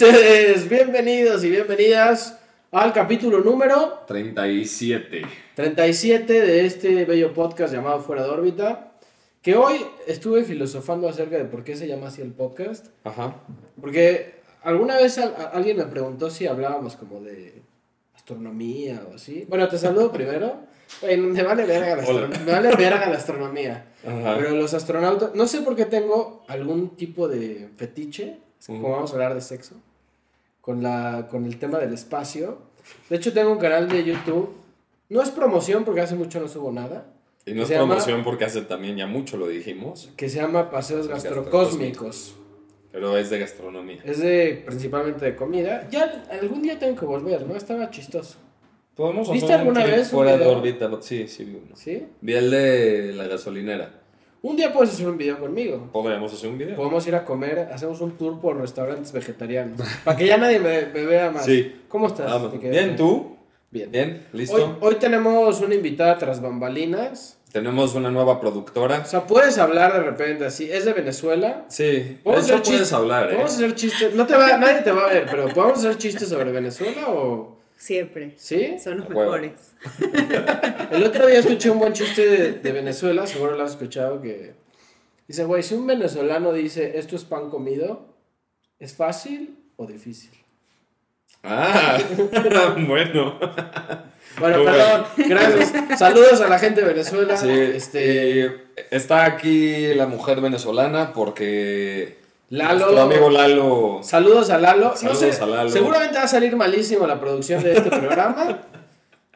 Ustedes bienvenidos y bienvenidas al capítulo número 37. 37 de este bello podcast llamado Fuera de órbita. Que hoy estuve filosofando acerca de por qué se llama así el podcast. Ajá. Porque alguna vez al- alguien me preguntó si hablábamos como de astronomía o así. Bueno, te saludo primero. Güey, me vale verga la, Hola. astro- me vale verga la astronomía. Ajá. Pero los astronautas, no sé por qué tengo algún tipo de fetiche, como Ujú. vamos a hablar de sexo, con, la, con el tema del espacio. De hecho, tengo un canal de YouTube. No es promoción porque hace mucho no subo nada. Y no es llama- promoción porque hace también ya mucho lo dijimos, Que se llama Paseos Gastrocósmicos. pero es de gastronomía. Es de principalmente de comida. Ya algún día tengo que volver, ¿no? Estaba chistoso. ¿Podemos ¿Viste alguna vez fuera de órbita? Sí, sí, vi uno. ¿Sí? Vi el de la gasolinera. Un día puedes hacer un video conmigo. Podríamos hacer un video. Podemos ir a comer, hacemos un tour por restaurantes vegetarianos. Para que ya nadie me, me vea más. Sí. ¿Cómo estás? Bien, ¿tú? Bien. Bien, ¿listo? hoy tenemos una invitada tras bambalinas. Tenemos una nueva productora. O sea, puedes hablar de repente así. Es de Venezuela. Sí, Podemos eso hacer puedes hablar, ¿eh? Podemos hacer chistes. No te va, nadie te va a ver, pero ¿podemos hacer chistes sobre Venezuela o...? Siempre. ¿Sí? Son los mejores. El otro día escuché un buen chiste de, de Venezuela, seguro lo has escuchado, que dice, güey, si un venezolano dice, esto es pan comido, ¿es fácil o difícil? Ah, bueno. Bueno, Muy perdón, gracias. Saludos a la gente de Venezuela. Sí, este, está aquí la mujer venezolana porque Lalo. nuestro amigo Lalo Saludos a Lalo. No Saludos sé, a Lalo. Seguramente va a salir malísimo la producción de este programa.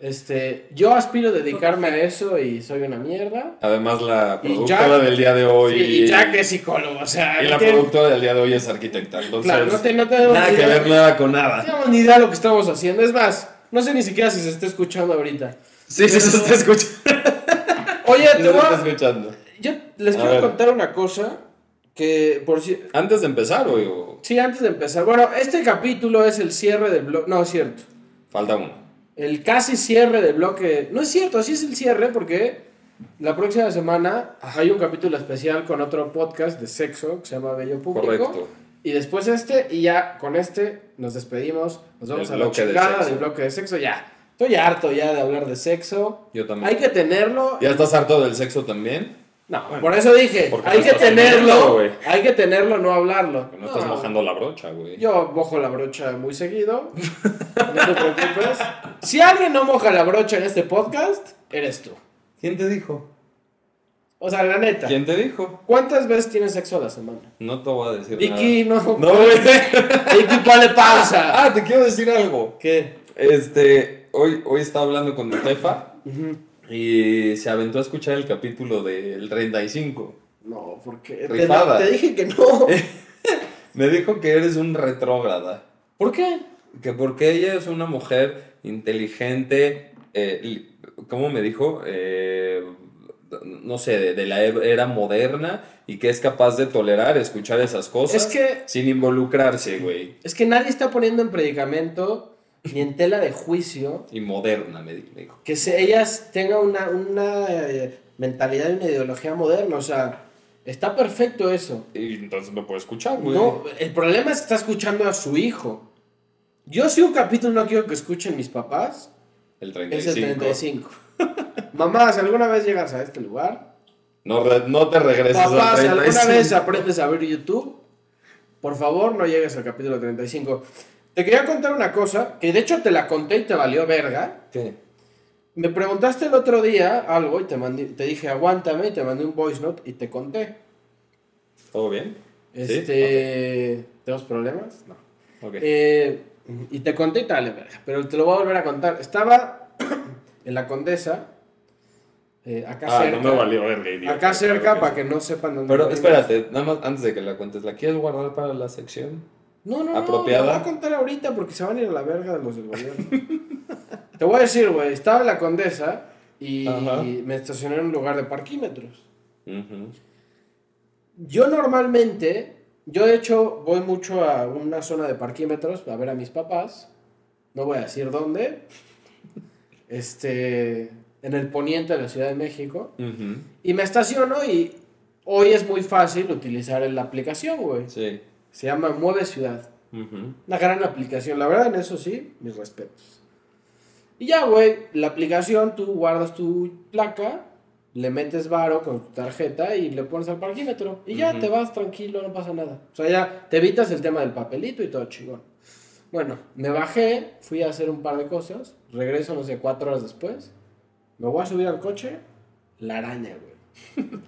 Este, yo aspiro a dedicarme a eso y soy una mierda. Además, la productora Jack- del día de hoy. Sí, y Jack es psicólogo, o sea, y no la tiene- productora del día de hoy es arquitecta. Entonces, Claro, no, te- no tenemos nada ni que idea- ver nada con no nada. tenemos ni idea de lo que estamos haciendo. Es más, no sé ni siquiera si se está escuchando ahorita. Sí, sí, se está escuchando. Oye, te voy a- yo les A quiero ver. contar una cosa que por si... Antes de empezar, o, Sí, antes de empezar. Bueno, este capítulo es el cierre del blog. No, es cierto. falta uno. El casi cierre del bloque. No es cierto, sí es el cierre porque la próxima semana hay un capítulo especial con otro podcast de sexo que se llama Bello Público. Correcto. Y después este, y ya con este nos despedimos. Nos vamos El a la bloque de chingada del bloque de sexo. Ya. Estoy harto ya de hablar de sexo. Yo también. Hay que tenerlo. ¿Ya estás harto del sexo también? No, Bueno. por eso dije, hay no que tenerlo. Hay que tenerlo, no hablarlo. Que no estás No. mojando la brocha, güey. Yo mojo la brocha muy seguido. No te preocupes. Si alguien no moja la brocha en este podcast, eres tú. ¿Quién te dijo? O sea, la neta. ¿Quién te dijo? ¿Cuántas veces tienes sexo a la semana? No te voy a decir Vicky, no. nada. No, güey. Vicky, ponle pausa. Ah, te quiero decir algo. ¿Qué? Este, hoy, hoy estaba hablando con mi jefa Ujú. Y se aventó a escuchar el capítulo del 35. No, porque te, te dije que no. Me dijo que eres un retrógrada. ¿Por qué? Que porque ella es una mujer inteligente, eh, ¿cómo me dijo? Eh, no sé, de, de la e- era moderna y que es capaz de tolerar, escuchar esas cosas Es que- sin involucrarse, güey. Es que nadie está poniendo en predicamento ni en tela de juicio Y moderna, me di- me dijo. que se, ellas tengan una, una eh, mentalidad y una ideología moderna. O sea, está perfecto eso. Y entonces me puede escuchar, güey. No, el problema es que está escuchando a su hijo. Yo si un capítulo no quiero que escuchen mis papás, El es 35. el 35. Mamá, si alguna vez llegas a este lugar, No, no te regreses papá, al si alguna 35. vez aprendes a ver YouTube, por favor no llegues al capítulo 35. Te quería contar una cosa, que de hecho te la conté y te valió verga. ¿Qué? Me preguntaste el otro día algo y te, mandé, te dije aguántame y te mandé un voice note y te conté. ¿Todo bien? ¿Sí? Este, ¿Tenemos problemas? No. Ok. Eh, y te conté y tal, pero te lo voy a volver a contar. Estaba en la Condesa, eh, acá ah, cerca. no me valió verga, idiota. acá cerca, Claro para sí. que no sepan dónde. Pero espérate, nada más antes de que la cuentes, ¿la quieres guardar para la sección? No, no, no, apropiada. lo voy a contar ahorita porque se van a ir a la verga de los del gobierno. te voy a decir, güey, estaba en la Condesa y me estacioné en un lugar de parquímetros. Yo normalmente, yo de hecho voy mucho a una zona de parquímetros a ver a mis papás. No voy a decir dónde. Este, en el poniente de la Ciudad de México. Y me estaciono y hoy es muy fácil utilizar la aplicación, güey. Sí. Se llama Mueve Ciudad. Ujú. Una gran aplicación, la verdad, en eso sí, mis respetos. Y ya, güey, la aplicación, tú guardas tu placa, le metes varo con tu tarjeta y le pones al parquímetro. Y ya te vas tranquilo, no pasa nada. O sea, ya te evitas el tema del papelito y todo chingón. Bueno, me bajé, fui a hacer un par de cosas, regreso, no sé, cuatro horas después, me voy a subir al coche, la araña, güey.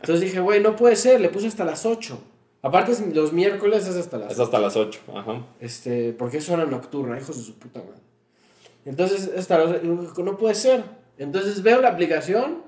Entonces dije, güey, no puede ser, le puse hasta las 8. Aparte, los miércoles es hasta las Es hasta las 8. Ajá. este, porque es hora nocturna, hijos de su puta madre. Entonces, esta, no puede ser. Entonces veo la aplicación,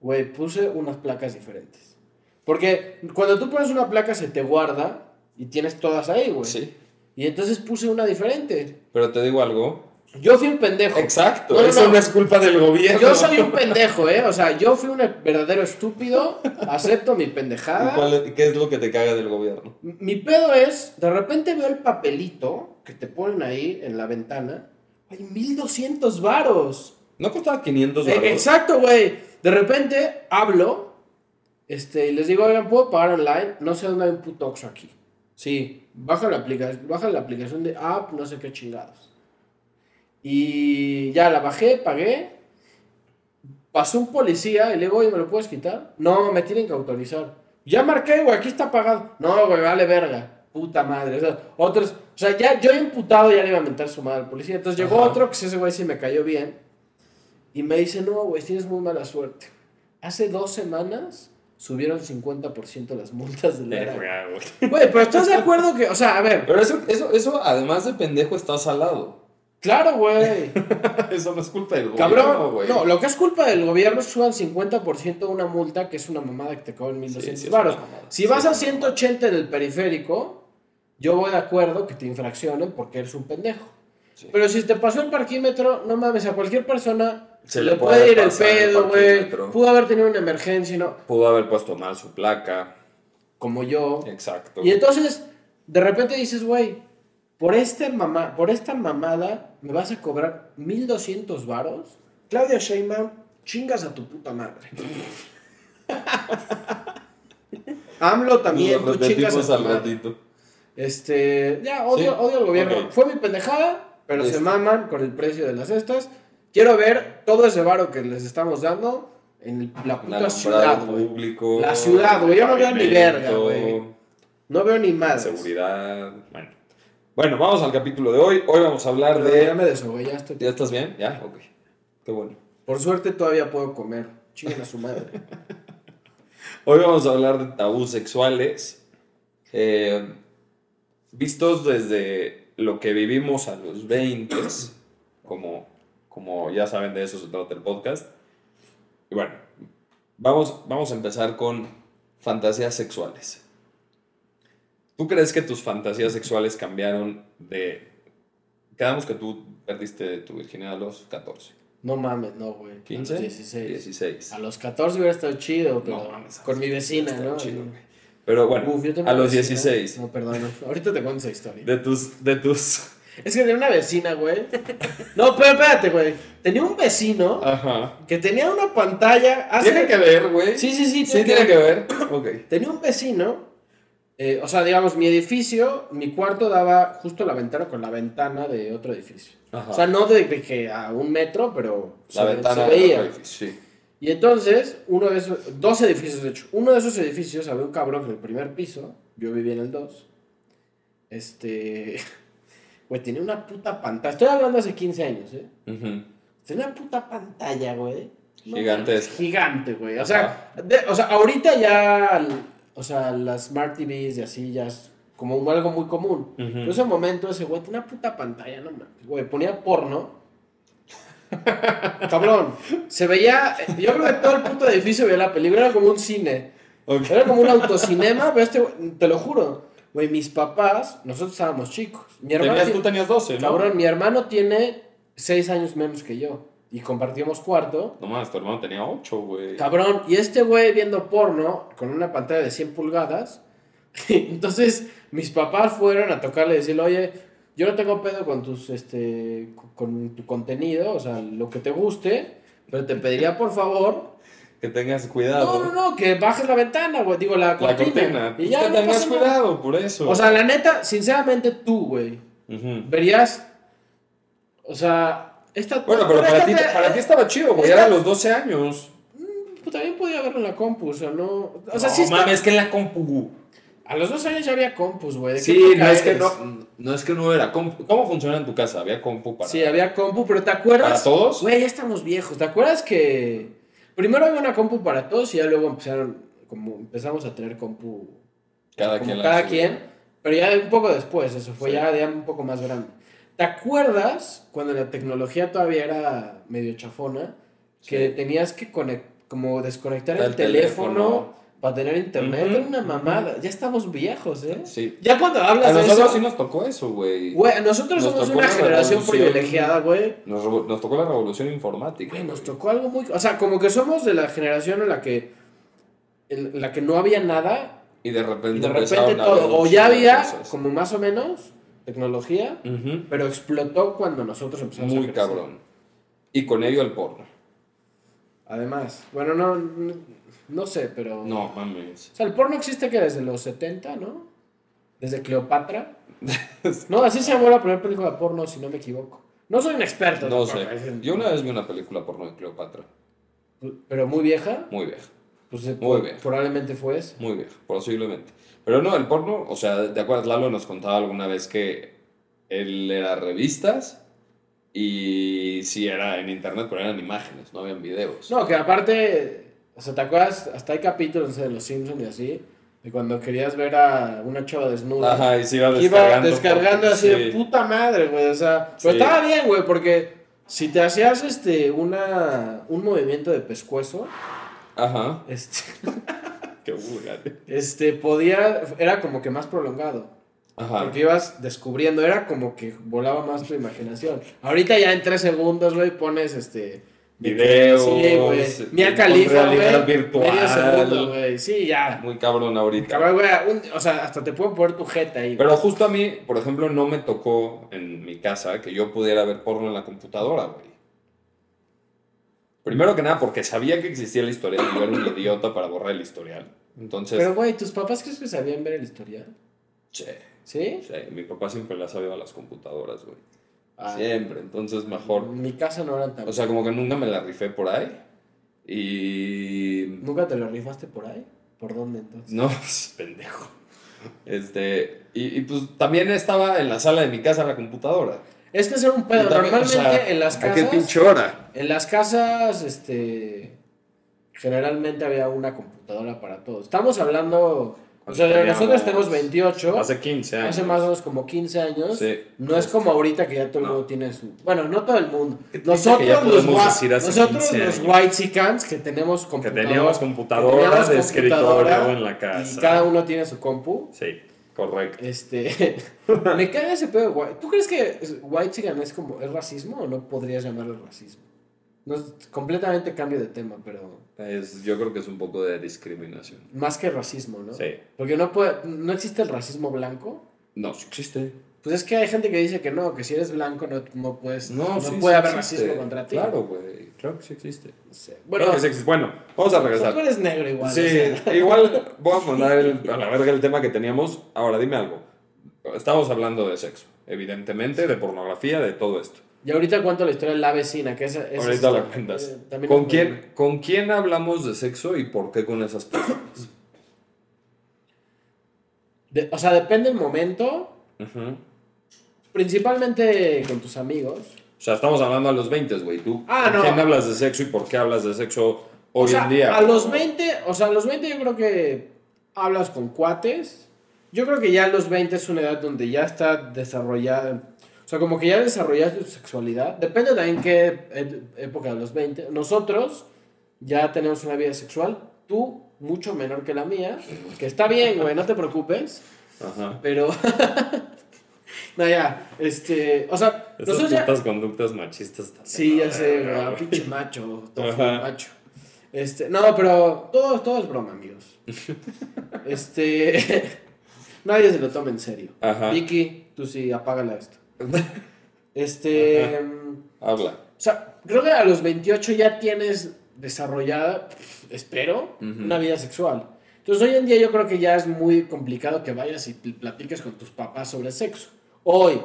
güey, puse unas placas diferentes. Porque cuando tú pones una placa se te guarda y tienes todas ahí, güey. Sí. Y entonces puse una diferente. Pero te digo algo. Yo fui un pendejo. Exacto. No, no, eso no. no. es culpa del gobierno. Yo soy un pendejo, ¿eh? O sea, yo fui un verdadero estúpido, acepto mi pendejada. ¿Y cuál- ¿Qué es lo que te caga del gobierno? Mi pedo es, de repente veo el papelito que te ponen ahí en la ventana. Hay 1200 varos. ¿No costaba 500 Eh, dólares? exacto, güey. De repente hablo este, y les digo, oigan, ¿puedo pagar online? No sé dónde hay un puto aquí. Sí, baja la, aplicación, baja la aplicación de app, no sé qué chingados. Y ya la bajé, pagué. Pasó un policía y le digo, oye, ¿me lo puedes quitar? No, me tienen que autorizar. Ya marqué, güey, aquí está pagado. No, güey, vale verga. Puta madre. O sea, otros, o sea, ya yo imputado ya le iba a mentar su madre al policía. Entonces llegó Ajá. otro que ese güey sí me cayó bien. Y me dice, no, güey, tienes muy mala suerte. Hace dos semanas subieron 50% las multas del güey. Güey, pero ¿estás de acuerdo que, o sea, a ver, Pero eso, eso, eso, además de pendejo, está salado. Claro, güey. eso no es culpa del gobierno, Cabrón, güey. no, lo que es culpa del gobierno es que suban 50% de una multa que es una mamada que te cobran 1200 Sí, sí, mamada. Si Sí, vas a una 180 en el periférico, yo voy de acuerdo que te infraccionen porque eres un pendejo. Pero si te pasó el parquímetro, no mames, a cualquier persona Se le le puede, puede ir el pedo, güey. Pudo haber tenido una emergencia, ¿no? Pudo haber puesto mal su placa. Como yo. Exacto. Y entonces, de repente dices, güey, por, este mama, por esta mamada me vas a cobrar 1200 varos. Claudia Sheinbaum, chingas a tu puta madre. AMLO también, tú chingas a tu al madre. ratito. Este, ya, odio, Sí. odio al gobierno. Fue mi pendejada, pero se maman con el precio de las estas. Quiero ver todo ese varo que les estamos dando en la puta ciudad, güey. público. La ciudad, güey, yo no veo ni verga, güey. No veo ni más. Seguridad. Bueno. Bueno, vamos al capítulo de hoy. Hoy vamos a hablar Pero ya de. me estoy. ¿Ya estás bien? ¿Ya? Ok. Qué bueno. Por suerte todavía puedo comer. Chinguen a su madre. Hoy vamos a hablar de tabús sexuales. eh, vistos desde lo que vivimos a los 20, como, como ya saben, de eso se trata el podcast. Y bueno, vamos, vamos a empezar con fantasías sexuales. ¿Tú crees que tus fantasías sexuales cambiaron de... Quedamos que tú perdiste tu virginidad a los 14. No mames, no, güey. ¿15? A los 16. 16. A los 14 hubiera estado chido, pero No mames, con mi vecina, ¿no? chido. Pero bueno, Uf, a los vecina- 16. No, perdón. no. Ahorita te cuento esa historia. De tus, de tus... Es que tenía una vecina, güey. No, pero espérate, güey. Tenía un vecino Ajá. que tenía una pantalla. hace- ¿Tiene que ver, güey? Sí, sí, sí. Sí, tiene que ver. Ok. Tenía un vecino. Eh, o sea, digamos, mi edificio, mi cuarto daba justo la ventana con la ventana de otro edificio. Ajá. O sea, no de, de que a un metro, pero La se, ventana se veía. otro edificio, Sí. Y entonces, uno de esos, dos edificios de hecho, uno de esos edificios había un cabrón en el primer piso, yo vivía en el 2. Este, güey, tenía una puta pantalla. Estoy hablando hace 15 años, ¿eh? Ujú. Tenía una puta pantalla, güey. No mames, Gigante, güey. O sea, de- o sea, ahorita ya, o sea, las Smart TVs y así ya es como algo muy común. En ese momento ese güey tenía una puta pantalla, no mames. Güey, ponía porno. Cabrón, se veía, yo creo que todo el puto edificio veía la película, era como un cine. Era como un autocinema, pero este, te lo juro. Güey, mis papás, nosotros estábamos chicos. Mi hermano, Tenías, tú tenías 12, ¿no? cabrón, mi hermano tiene 6 años menos que yo. Y compartimos cuarto. No más, tu hermano tenía 8, güey. Cabrón, y este güey viendo porno con una pantalla de 100 pulgadas. Entonces, mis papás fueron a tocarle y decirle, oye, yo no tengo pedo con tus, este, con tu contenido, o sea, lo que te guste, pero te pediría por favor que tengas cuidado. No, no, no, que bajes la ventana, güey. Digo, la La cortina. cortina. Y Pues ya que no tengas cuidado, por eso. O sea, la neta, sinceramente tú, güey, Ujú. verías. O sea, esta. Bueno, pero para ti, esta- para ti estaba chido, güey. Era a los 12 años. Pues también podía verlo en la compu, o sea, no. O sea, no sí está- mames, que en la compu. A los dos años ya había compus, güey. ¿de qué Sí, no es que no, no es que no era compu. ¿Cómo funciona en tu casa? ¿Había compu para Sí, había compu, pero ¿te acuerdas? ¿Para todos? Güey, ya estamos viejos. ¿Te acuerdas que primero había una compu para todos y ya luego empezaron, como empezamos a tener compu cada como quien? la cada quien, pero ya un poco después, eso fue Sí. ya, ya un poco más grande. ¿Te acuerdas cuando la tecnología todavía era medio chafona? Que Sí. tenías que como desconectar El el, teléfono, teléfono. para tener internet. Era una mamada. Ya estamos viejos, ¿eh? Sí. Ya cuando A hablas de nosotros eso... sí nos tocó eso, güey. Güey, nosotros Nos somos una generación privilegiada, güey. Nos, tocó la revolución informática. Güey, nos tocó algo muy... O sea, como que somos de la generación en la que... En la que no había nada Y de repente y de repente a todo. O ya había cosas. como más o menos tecnología, pero explotó cuando nosotros empezamos a Muy crecer. cabrón. Y con ello el porno. Además, bueno, no, no, no sé, pero... No, mames. O sea, el porno existe que desde los 70, ¿no? Desde Cleopatra. No, así se llamó la primera película de porno, si no me equivoco. No soy un experto. No sé. Yo una vez vi una película porno de Cleopatra. Pero muy vieja. Muy vieja. Pues eh, Muy por- vieja. probablemente fue eso. Muy vieja, posiblemente. Pero no, el porno, o sea, de acuerdo, Lalo nos contaba alguna vez que él era revistas y sí era en internet, pero eran imágenes, no habían videos. No, que aparte, o sea, ¿te acuerdas? Hasta hay capítulos no sé, de Los Simpsons y así, de cuando querías ver a una chava desnuda. Ajá, y se iba que iba descargando. descargando por- así de sí. puta madre, güey. O sea, pero Sí. estaba bien, güey, porque si te hacías este una un movimiento de pescuezo, Ajá. este, Qué vulgar. este podía, era como que más prolongado. Ajá. Porque ibas descubriendo, era como que volaba más tu imaginación. Ahorita ya en tres segundos, güey, pones este. Videos, Sí, güey. Mia con Khalifa, realidad güey. virtual. Güey. Sí, ya. Muy cabrón ahorita. Cabrón, güey, un- o sea, hasta te pueden poner tu jeta ahí. Pero justo a mí, por ejemplo, no me tocó en mi casa que yo pudiera ver porno en la computadora, güey. Primero que nada, porque sabía que existía el historial y yo era un idiota para borrar el historial. Entonces, Pero, güey, ¿tus papás crees que sabían ver el historial? sí, ¿Sí? sí, mi papá siempre le ha sabido a las computadoras, güey. Ah, Siempre, entonces mejor. En mi casa no eran tan. O sea, como que nunca me la rifé por ahí. Y. ¿Nunca te lo rifaste por ahí? ¿Por dónde entonces? No, pues, pendejo. Este. Y, y, pues también estaba en la sala de mi casa la computadora. Es que ser un pedo. También, Normalmente o sea, en las ¿A casas. qué pinche hora? En las casas, este. Generalmente había una computadora para todos. Estamos hablando. O sea, nosotros tenemos 28. Hace 15 años. Hace más o menos como 15 años. Sí. No es como ahorita que ya todo el No. mundo tiene su. Bueno, no todo el mundo. Nosotros los, decir hace nosotros 15 los white chicans que tenemos Que computadora. teníamos que teníamos de computadora escritorio en la casa. Y cada uno tiene su compu. Sí, correcto. Este. me caga ese pedo. güey. ¿Tú crees que white chican es como. ¿Es racismo o no podrías llamarlo racismo? No es completamente cambio de tema, pero. Es, yo creo que es un poco de discriminación. Más que racismo, ¿no? Sí. Porque no puede, no existe el racismo blanco. No, sí existe. Pues es que hay gente que dice que no, que si eres blanco no, no puedes. No, No, sí, puede sí haber existe. racismo contra ti. Claro, güey. Claro que sí existe. Bueno, Bueno, que sí existe. bueno, vamos a regresar. tú eres negro igual. Sí, o sea. igual voy a mandar el- a la verga el tema que teníamos. Ahora, dime algo. Estamos hablando de sexo, evidentemente, de pornografía, de todo esto. Y ahorita cuento la historia de la vecina, que esa, esa Ahorita es- la cuentas. eh, también ¿Con quién. ¿Con quién hablamos de sexo y por qué con esas personas? De- o sea, depende el momento. Ujú. Principalmente con tus amigos. O sea, estamos hablando a los 20, güey. ¿Tú Ah, no. quién hablas de sexo y por qué hablas de sexo hoy o sea, en día? A los 20, o sea, a los 20 yo creo que hablas con cuates. Yo creo que ya a los 20 es una edad donde ya está desarrollada. O sea, como que ya desarrollaste tu sexualidad. Depende también qué e- época de los 20. Nosotros ya tenemos una vida sexual. Tú, mucho menor que la mía. Que está bien, güey, no te preocupes. Ajá. Pero. no, ya. Este. O sea, Esas nosotros ya. putas conductas machistas también. Sí, ya sé, güey, pinche macho, tofu, macho. Este, no, pero todo, todo es broma, amigos. Este, nadie se lo toma en serio. Ajá. Vicky, tú sí, apágala esto. Este, Habla. o sea, creo que a los 28 ya tienes desarrollada, espero, una vida sexual. Entonces hoy en día yo creo que ya es muy complicado que vayas y pl- platiques con tus papás sobre sexo. Hoy.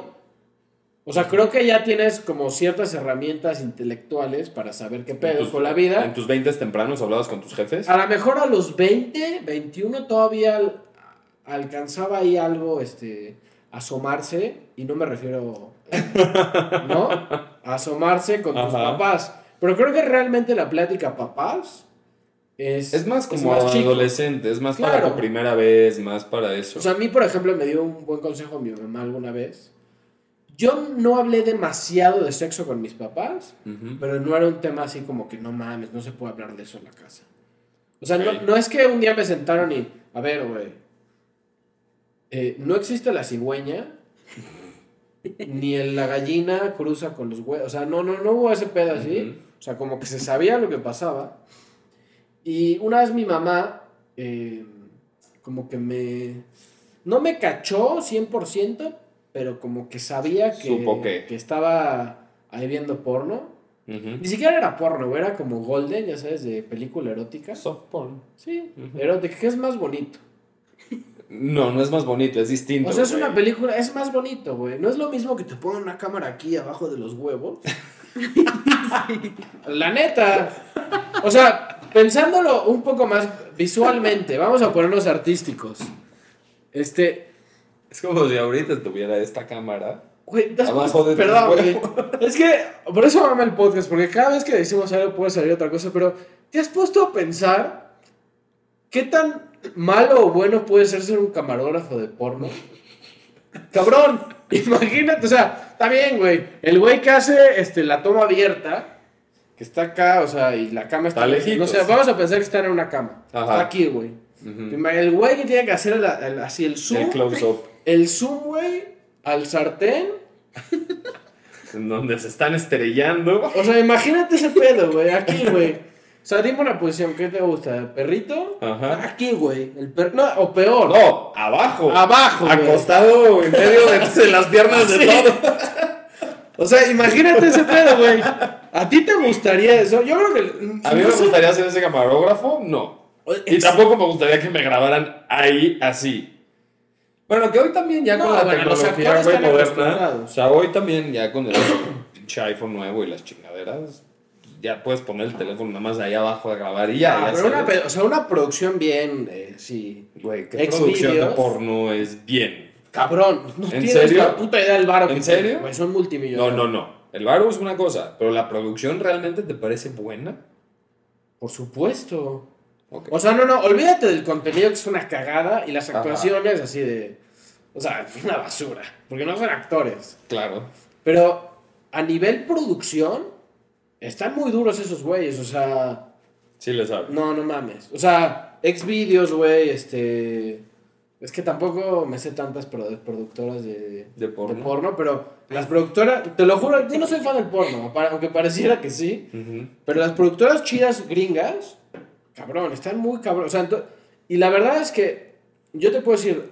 O sea, creo que ya tienes como ciertas herramientas intelectuales para saber qué pedo tus- con la vida. ¿En tus 20 tempranos hablabas con tus jefes? A lo mejor a los 20, 21 todavía al- alcanzaba ahí algo, este, asomarse, y no me refiero, ¿no? Asomarse con tus Ajá. papás. Pero creo que realmente la plática papás es... Es más como más chico. adolescente, es más para Claro. tu primera vez, más para eso. O sea, a mí, por ejemplo, me dio un buen consejo mi mamá alguna vez. Yo no hablé demasiado de sexo con mis papás, Ujú. Pero no era un tema así como que no mames, no se puede hablar de eso en la casa. O sea, Ok. no, no es que un día me sentaron y, a ver, güey, eh, no existe la cigüeña, ni el- la gallina cruza con los huevos. O sea, no, no, no hubo ese pedo así. O sea, como que se sabía lo que pasaba. Y una vez mi mamá, eh, como que me... No me cachó 100%, pero como que sabía que, Supo que. que estaba ahí viendo porno. Ni siquiera era porno, era como Golden, ya sabes, de película erótica. Soft porn. Sí, erótica, que es más bonito. No, no es más bonito, es distinto. O sea, es güey. una película, es más bonito, güey. No es lo mismo que te pongan una cámara aquí abajo de los huevos. La neta. O sea, pensándolo un poco más visualmente, vamos a ponernos artísticos. Este, Es como si ahorita tuviera esta cámara. güey, Abajo de perdón, güey. Es que por eso amo el podcast, porque cada vez que decimos algo puede salir otra cosa, pero ¿te has puesto a pensar qué tan malo o bueno puede ser ser un camarógrafo de porno? Cabrón, imagínate, o sea, está bien, güey. El güey que hace este, la toma abierta, que está acá, o sea, y la cama está, Está lejitos. No sé, vamos a pensar que está en una cama. Ajá. Está aquí, güey. El güey que tiene que hacer el- el- así el zoom, El close-up. el zoom, güey, al sartén. En donde se están estrellando. O sea, imagínate ese pedo, güey, aquí, güey. O sea, dime una posición, ¿qué te gusta? ¿Perrito? Ajá. Aquí, güey. El per... No, o peor. No, abajo. Abajo, güey. Acostado en medio de, de las piernas de todo. O sea, imagínate ese pedo, güey. ¿A ti te gustaría eso? Yo creo que... A mí me gustaría ser ese camarógrafo, no. Y tampoco me gustaría que me grabaran ahí así. Bueno, que hoy también ya No, con la bueno, tecnología güey, moderna. O sea, hoy también ya con el pinche iPhone nuevo y las chingaderas, ya puedes poner el teléfono nada más ahí abajo a grabar y ya. Ah, ya pero una, o sea, una producción bien, eh, sí. Güey, qué Ex producción de porno es bien. Cabrón, no ¿En tienes serio? la puta idea del varo. ¿En que serio? Güey, son No, multimillonarios. no, no. El varo es una cosa, pero la producción realmente te parece buena. Por supuesto. O sea, no, no, olvídate del contenido que es una cagada y las Ajá. actuaciones así de... O sea, una basura. Porque no son actores. Claro. Pero a nivel producción, están muy duros esos güeyes. O sea, Sí le sabes. no, no mames. O sea, Xvideos, güey, este... Es que tampoco me sé tantas produ- productoras de, De porno. de porno, pero las productoras, te lo juro, yo no soy fan del porno, aunque pareciera que sí. Pero las productoras chidas gringas, cabrón, están muy cabrón. O sea, y la verdad es que yo te puedo decir,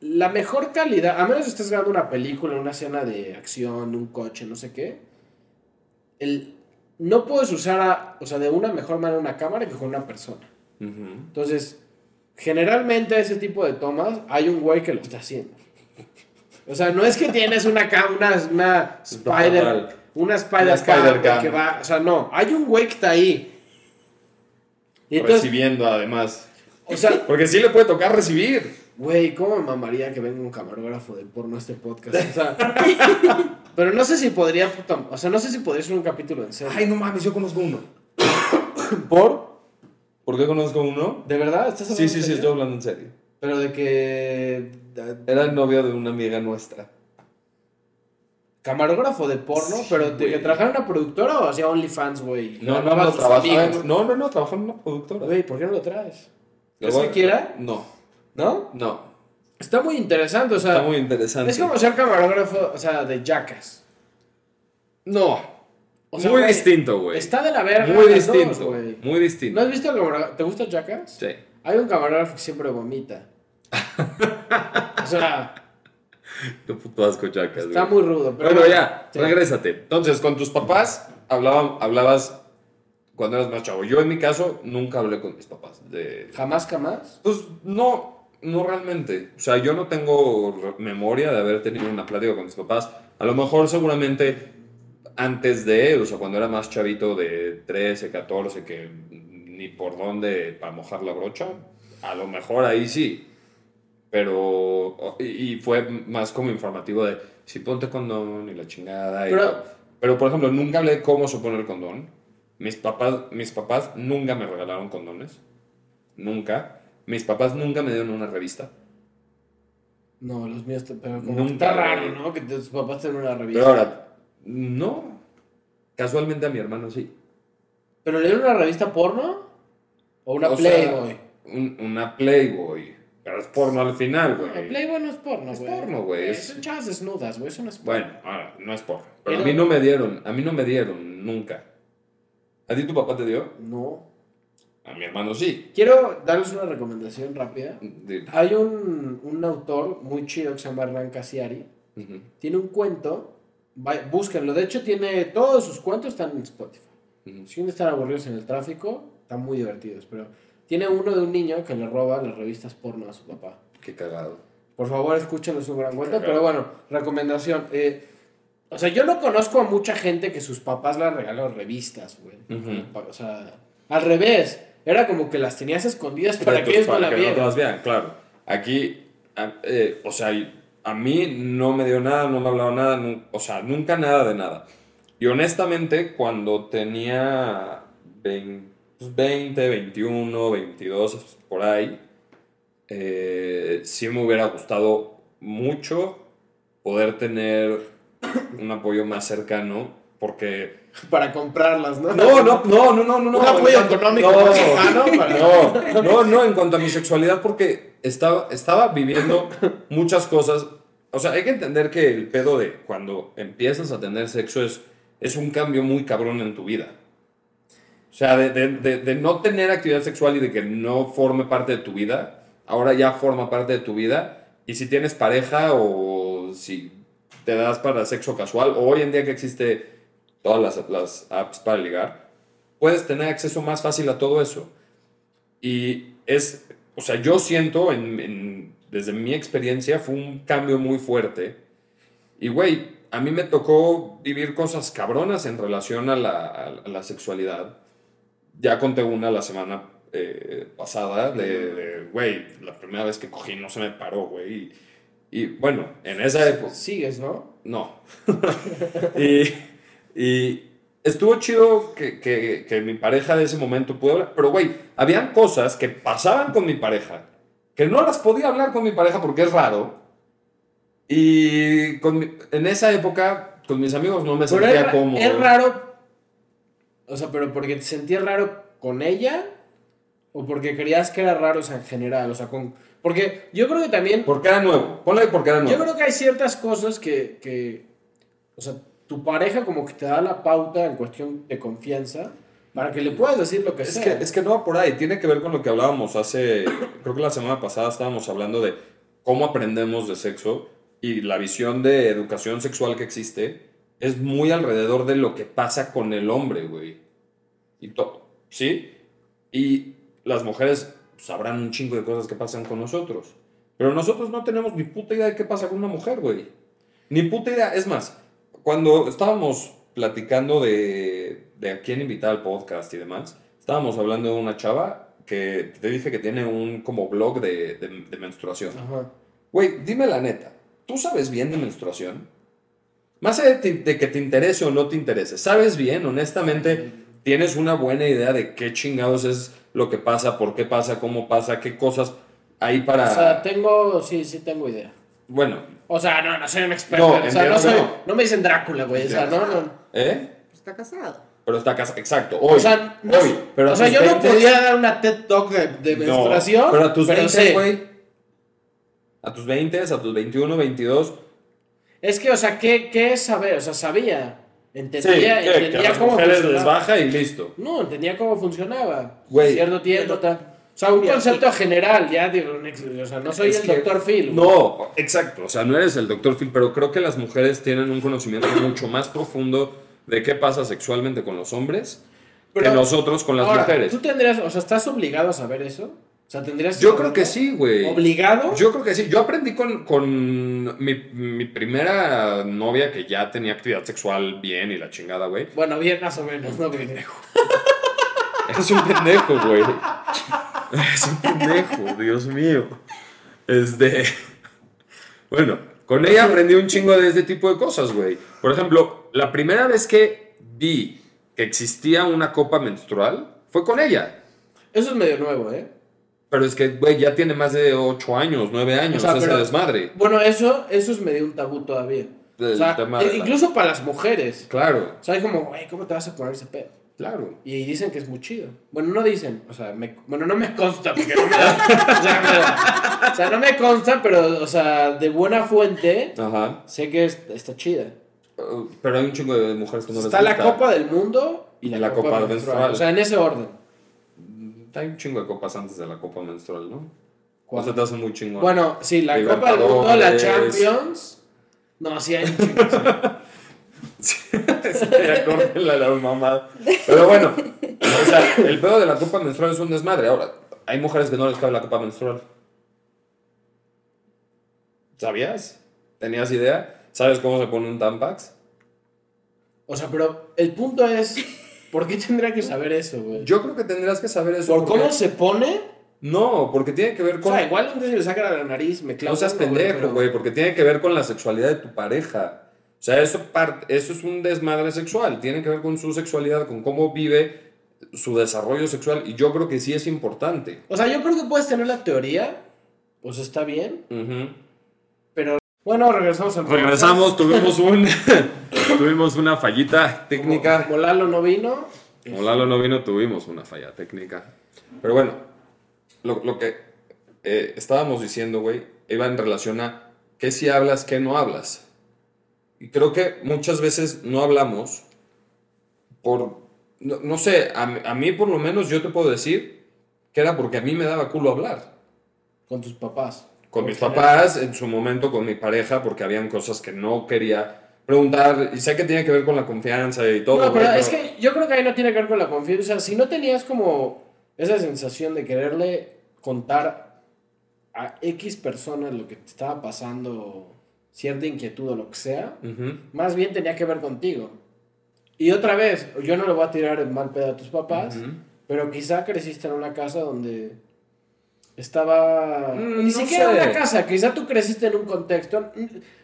la mejor calidad, a menos que estés grabando una película, una escena de acción, un coche, no sé qué, el, no puedes usar, a- o sea, de una mejor manera una cámara que con una persona. Entonces, generalmente ese tipo de tomas hay un güey que lo está haciendo. O sea, no es que tienes una una, una spider, una spider, Una spider cam. que va, o sea, no, hay un güey que está ahí. Y entonces, Recibiendo además. o sea, Porque sí le puede tocar recibir. Güey, ¿cómo me mamaría que venga un camarógrafo de porno a este podcast? O sea, pero no sé si podría, o sea, no sé si podría ser un capítulo en serio. Ay, no mames, yo conozco uno. ¿Por? ¿Por qué conozco uno? ¿De verdad? ¿Estás Sí, hablando sí, en sí, serio? estoy hablando en serio. Pero de que... Era el novio de una amiga nuestra. Camarógrafo de porno, Sí, pero de que trabajaba en una productora o hacía OnlyFans, güey. No, no, no, trabajaba en, no, no, no, trabajaba en una productora. Güey, ¿por qué no lo traes? ¿Es que quiera? No, ¿No? no. Está muy interesante, o sea, Está muy interesante. es como ser camarógrafo, o sea, de Jackass. No. O sea, muy güey, distinto, güey. Está de la verga. Muy dos, distinto. güey. muy distinto. ¿No has visto el camarógrafo? ¿Te gusta Jackass? Sí. Hay un camarógrafo que siempre vomita. o sea, Qué puto asco, chacas, está güey. muy rudo. Pero Bueno, ya, Sí. regrésate. Entonces, con tus papás hablaban, hablabas cuando eras más chavo. Yo en mi caso nunca hablé con mis papás. De, ¿Jamás, jamás? pues no, no realmente. O sea, yo no tengo memoria de haber tenido una plática con mis papás. A lo mejor seguramente antes de, o sea, cuando era más chavito de 13, 14, que ni por dónde para mojar la brocha, a lo mejor ahí sí. Pero, y, fue más como informativo de si ponte condón y la chingada. y Pero- pero, por ejemplo, nunca hablé cómo se pone el condón. Mis papás, mis papás nunca me regalaron condones. Nunca. Mis papás nunca me dieron una revista. No, los míos, te- pero como Nunca, está raro. ¿no? Que tus papás tengan una revista. Pero ahora, no. Casualmente a mi hermano sí. ¿Pero le dieron una revista porno? ¿O una O sea, Playboy? un- una Playboy. Pero es porno al final, No, güey. Playboy no es porno, Es porno, güey, es- Son chavas desnudas, güey. Eso no es porno. Bueno, ahora, no es porno. Pero a mí no me dieron, a mí no me dieron nunca. ¿A ti tu papá te dio? No. A mi hermano sí. Quiero darles una recomendación rápida. De- Hay un, un autor muy chido que se llama Hernán Casiari. Ujú. Tiene un cuento. vaya- búsquenlo. De hecho, tiene todos sus cuentos están en Spotify. Ujú. Si quieren estar aburridos en el tráfico, están muy divertidos. Pero tiene uno de un niño que le roba las revistas porno a su papá. Qué cagado. Por favor, escúchenlo, es un gran cuento. Pero bueno, recomendación. eh, o sea, yo no conozco a mucha gente que sus papás le regalaron revistas, güey. Ujú. O sea, al revés. Era como que las tenías escondidas para que ellos no la que no vieran. las vean, claro. Aquí, eh, o sea, a mí no me dio nada, no me hablaba nada, nu- o sea, nunca nada de nada. Y honestamente, cuando tenía 20, pues, 20 21, 22, por ahí, eh, sí me hubiera gustado mucho poder tener un apoyo más cercano, porque Para comprarlas, ¿no? no, no, no, no, no, no. Un apoyo económico no, no, no, en cuanto a mi sexualidad, porque estaba, estaba viviendo muchas cosas. O sea, hay que entender que el pedo de cuando empiezas a tener sexo es, es un cambio muy cabrón en tu vida. O sea, de, de, de, de no tener actividad sexual y de que no forme parte de tu vida, ahora ya forma parte de tu vida. Y si tienes pareja o si te das para sexo casual, o hoy en día que existe todas las, las apps para ligar, puedes tener acceso más fácil a todo eso. Y es, o sea, yo siento, en, en- desde mi experiencia, fue un cambio muy fuerte. Y, güey, a mí me tocó vivir cosas cabronas en relación a la, a la- sexualidad. Ya conté una la semana eh, pasada de, güey, la primera vez que cogí no se me paró, güey. Y, y, bueno, en esa época... Sigues, ¿no? No. y, y estuvo chido que, que, que mi pareja de ese momento pudo hablar. Pero, güey, habían cosas que pasaban con mi pareja que no las podía hablar con mi pareja porque es raro. Y con mi- en esa época, con mis amigos no me Pero sentía es, cómodo. es raro. O sea, pero porque te sentías raro con ella o porque creías que era raro o sea, en general. O sea, con. Porque yo creo que también. Porque era nuevo. Ponle porque era nuevo. Yo creo que hay ciertas cosas que, que. O sea, tu pareja como que te da la pauta en cuestión de confianza para que le puedas decir lo que Es sea. que, es que no va por ahí, tiene que ver con lo que hablábamos hace, creo que la semana pasada estábamos hablando de cómo aprendemos de sexo y la visión de educación sexual que existe es muy alrededor de lo que pasa con el hombre, güey. Y to- ¿Sí? Y las mujeres sabrán un chingo de cosas que pasan con nosotros. Pero nosotros no tenemos ni puta idea de qué pasa con una mujer, güey. Ni puta idea. Es más, cuando estábamos platicando de, de a quién invitar al podcast y demás, estábamos hablando de una chava que te dije que tiene un como blog de, de- de menstruación. Ajá. Güey, dime la neta, ¿tú sabes bien de menstruación? Más allá de, de que te interese o no te interese, ¿sabes bien? Honestamente, ¿tienes una buena idea de qué chingados es lo que pasa, por qué pasa, cómo pasa, qué cosas hay para... O sea, tengo. Sí, sí, tengo idea. Bueno, O sea, no, no soy un experto. No, o sea, no, soy, no. no. me dicen Drácula, güey. O sea, no, no. ¿eh? Está casado. Pero está casa, exacto, hoy. O sea, no- hoy. Pero o sea yo no 20, podía dar una TED Talk de, de no, menstruación. pero a tus 20, sé. güey. A tus 20, a tus 21, 22. Es que, o sea, ¿qué, qué es saber? O sea, sabía. Sí, Entendía, que, que a entendía las cómo mujeres les funcionaba. baja y listo. No, entendía cómo funcionaba. Güey. Cierto tiempo, tal. O sea, un concepto general, ya digo, o sea, no soy Es el que- doctor Phil. No, exacto. O sea, no eres el doctor Phil, pero creo que las mujeres tienen un conocimiento mucho más profundo de qué pasa sexualmente con los hombres. que nosotros con las ahora, mujeres. ¿Tú tendrías, o sea, estás obligado a saber eso? O sea, tendrías Yo creo que sí, güey. ¿Obligado? Yo creo que sí. Yo aprendí con, con mi, mi primera novia que ya tenía actividad sexual bien y la chingada, güey. Bueno, bien más o menos, no pendejo. Es un pendejo, güey. Es un pendejo, Dios mío. Este. Bueno, con ella aprendí un chingo de este tipo de cosas, güey. Por ejemplo, la primera vez que vi que existía una copa menstrual fue con ella. Eso es medio nuevo, ¿eh? Pero es que, güey, ya tiene más de 8 años, 9 años, O sea, ese pero- desmadre. Bueno, eso, eso es medio un tabú todavía. O sea, e- incluso para las mujeres. Claro, O sea, es como, güey, ¿cómo te vas a poner ese pedo? Claro. Y dicen que es muy chido. Bueno, no dicen, o sea, me- bueno, no me consta porque no me da- o, sea, me- o sea, no me consta, pero, o sea, de buena fuente, Ajá. sé que es- está chida. Uh, Pero hay un chingo de mujeres que no está les la gusta. Copa del Mundo y la, la Copa, Copa menstrual. menstrual. O sea, en ese orden. Hay un chingo de copas antes de la copa menstrual, ¿no? ¿Cuál? O sea, te hace muy chingón. Bueno, sí, la Copa del Mundo, la. Champions. No, sí hay un chingo, sí. Ya córtenla la mamada. Pero bueno, o sea, el pedo de la copa menstrual es un desmadre. Ahora, hay mujeres que no les cabe la copa menstrual. ¿Sabías? ¿Tenías idea? ¿Sabes cómo se pone un Tampax? O sea, pero el punto es, ¿por qué tendría que saber eso, güey? Yo creo que tendrías que saber eso. ¿Por porque- cómo se pone? No, porque tiene que ver O con... sea, igual día se le saca la nariz, me clavo. No seas güey, pendejo, pero- güey, porque tiene que ver con la sexualidad de tu pareja. O sea, eso, par- eso es un desmadre sexual. Tiene que ver con su sexualidad, con cómo vive su desarrollo sexual. Y yo creo que sí es importante. O sea, yo creo que puedes tener la teoría, pues está bien, Ujú. pero... Bueno, regresamos al Regresamos, tuvimos un tuvimos una fallita Como, técnica. como Lalo no vino. Como Lalo no vino, tuvimos una falla técnica. Pero bueno, lo, lo que eh, estábamos diciendo, güey, iba en relación a qué si hablas, qué no hablas. Y creo que muchas veces no hablamos por, no, no sé, a, a mí por lo menos yo te puedo decir que era porque a mí me daba culo hablar. Con tus papás. Con mis papás, en su momento con mi pareja, porque habían cosas que no quería preguntar. Y sé que tiene que ver con la confianza y todo. No, pero güey, es que yo creo que ahí no tiene que ver con la confianza. O sea, si no tenías como esa sensación de quererle contar a X personas lo que te estaba pasando, cierta inquietud o lo que sea, más bien tenía que ver contigo. Y otra vez, yo no le voy a tirar el mal pedo a tus papás, pero quizá creciste en una casa donde estaba... Mm, Ni no siquiera sé. una casa, quizá tú creciste en un contexto...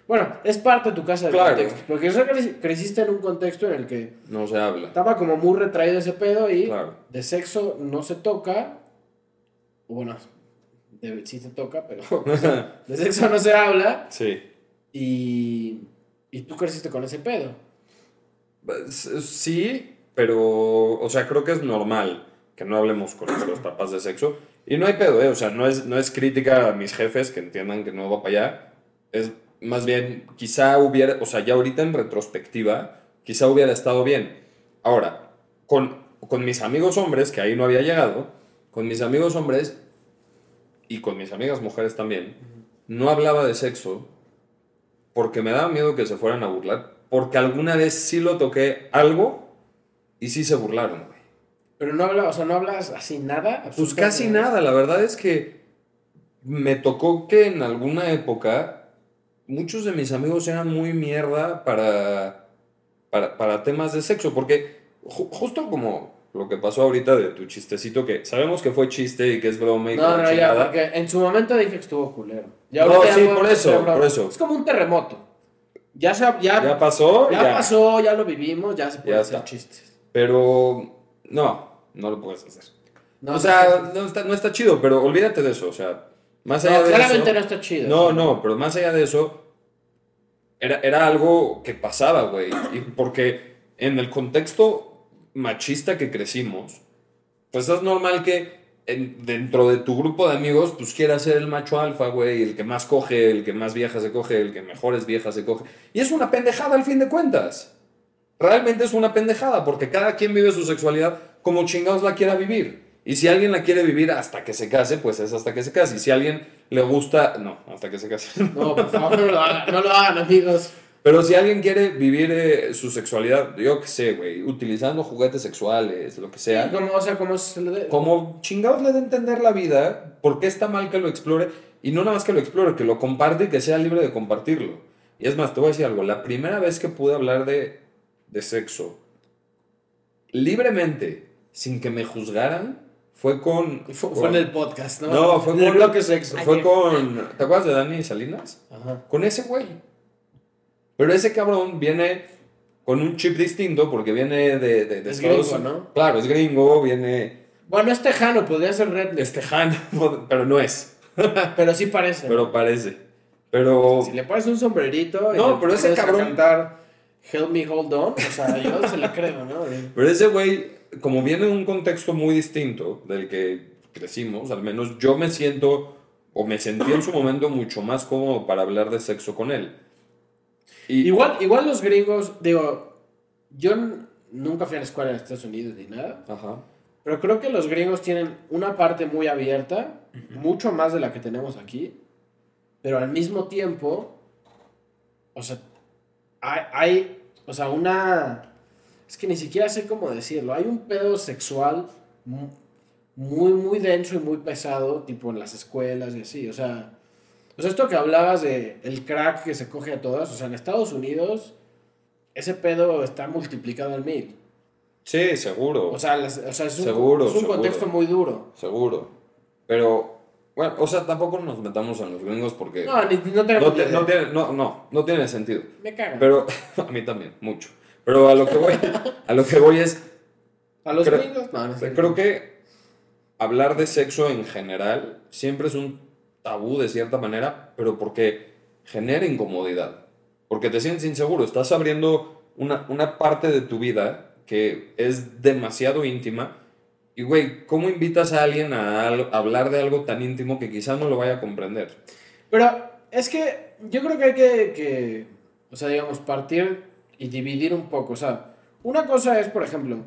Bueno, es parte de tu casa del Claro. contexto, pero quizá creci- creciste en un contexto en el que No se habla. estaba como muy retraído ese pedo y Claro. de sexo no se toca. Bueno, de- sí se toca, pero de sexo no se habla Sí. Y, y tú creciste con ese pedo. S- Sí, pero, o sea, creo que es normal que no hablemos con nuestros papás de sexo. Y no hay pedo, ¿eh? O sea, no es, no es crítica a mis jefes que entiendan que no va para allá. Es más bien, quizá hubiera, o sea, ya ahorita en retrospectiva, quizá hubiera estado bien. Ahora, con, con mis amigos hombres, que ahí no había llegado, con mis amigos hombres y con mis amigas mujeres también, no hablaba de sexo porque me daba miedo que se fueran a burlar, porque alguna vez sí lo toqué algo y sí se burlaron, güey. Pero no hablas, o sea, no hablas así nada. Pues casi nada, la verdad es que me tocó que en alguna época muchos de mis amigos eran muy mierda para, para, para temas de sexo, porque ju- justo como lo que pasó ahorita de tu chistecito, que sabemos que fue chiste y que es broma y No, no, ya, porque en su momento dije que estuvo culero. Ya No, ya sí, por eso, ya, por eso. Es como un terremoto. Ya, se, ya, Ya ya, pasó, ya. pasó, ya lo vivimos, ya se pueden Ya hacer está. chistes. Pero no, no lo puedes hacer. No, o sea, no está, no está chido, pero olvídate de eso, o sea, más allá no, de claramente eso... no está chido. No, no, pero más allá de eso, era, era algo que pasaba, güey. Y porque en el contexto machista que crecimos, pues es normal que en- dentro de tu grupo de amigos, pues quieras ser el macho alfa, güey, el que más coge, el que más viejas se coge, el que mejores viejas se coge. Y es una pendejada al fin de cuentas. Realmente es una pendejada, porque cada quien vive su sexualidad como chingados la quiera vivir. Y si alguien la quiere vivir hasta que se case, pues es hasta que se case. Y si alguien le gusta, no, hasta que se case. No, por favor, no lo hagan, no lo hagan, amigos. Pero si alguien quiere vivir eh, su sexualidad, yo qué sé, güey, utilizando juguetes sexuales, lo que sea, Sí, como, o sea, como se le dé- como chingados le de entender la vida, ¿por qué está mal que lo explore? Y no nada más que lo explore, que lo comparte y que sea libre de compartirlo. Y es más, te voy a decir algo, la primera vez que pude hablar de, de sexo libremente, sin que me juzgaran, fue con... Fue, con- fue en el podcast, ¿no? No, fue en el con- bloque sexo. Fue con... ¿Te acuerdas de Dani Salinas? Ajá. Con ese güey. Pero ese cabrón viene con un chip distinto porque viene de, de, de Es Estados gringo. ¿no? Claro, es gringo, viene... Bueno, es tejano, podría ser redneck, Es tejano, pero no es. pero sí parece. Pero parece. Pero... Si le pones un sombrerito y No, le pero ese cabrón- cantar Help Me Hold On, o sea, yo se la creo, ¿no? Pero ese güey, como viene de un contexto muy distinto del que crecimos, al menos yo me siento, o me sentí en su momento mucho más cómodo para hablar de sexo con él. Y, Igual, igual los gringos, digo, yo nunca fui a la escuela en Estados Unidos ni nada, Ajá. pero creo que los gringos tienen una parte muy abierta, mucho más de la que tenemos aquí, pero al mismo tiempo, o sea, hay, hay, o sea, una, es que ni siquiera sé cómo decirlo, hay un pedo sexual mu- muy, muy denso y muy pesado, tipo en las escuelas y así, o sea, o sea, esto que hablabas de el crack que se coge a todas, o sea, en Estados Unidos, ese pedo está multiplicado al mil. Sí, seguro. O sea, las- o sea, es un, Seguro, es un seguro. contexto muy duro. seguro. Pero, bueno, o sea, tampoco nos metamos en los gringos porque No, ni, no no, te- no tiene, no, no, no tiene sentido. Me cagan. Pero, a mí también, mucho. Pero a lo que voy, a lo que voy es, ¿A los creo- gringos? No, no sé. creo que hablar de sexo en general siempre es un tabú de cierta manera, pero porque genera incomodidad. Porque te sientes inseguro, estás abriendo una, una parte de tu vida que es demasiado íntima. Y, güey, ¿cómo invitas a alguien a, hablar de algo tan íntimo que quizás no lo vaya a comprender? Pero es que yo creo que hay que, que, o sea, digamos, partir y dividir un poco. O sea, una cosa es, por ejemplo,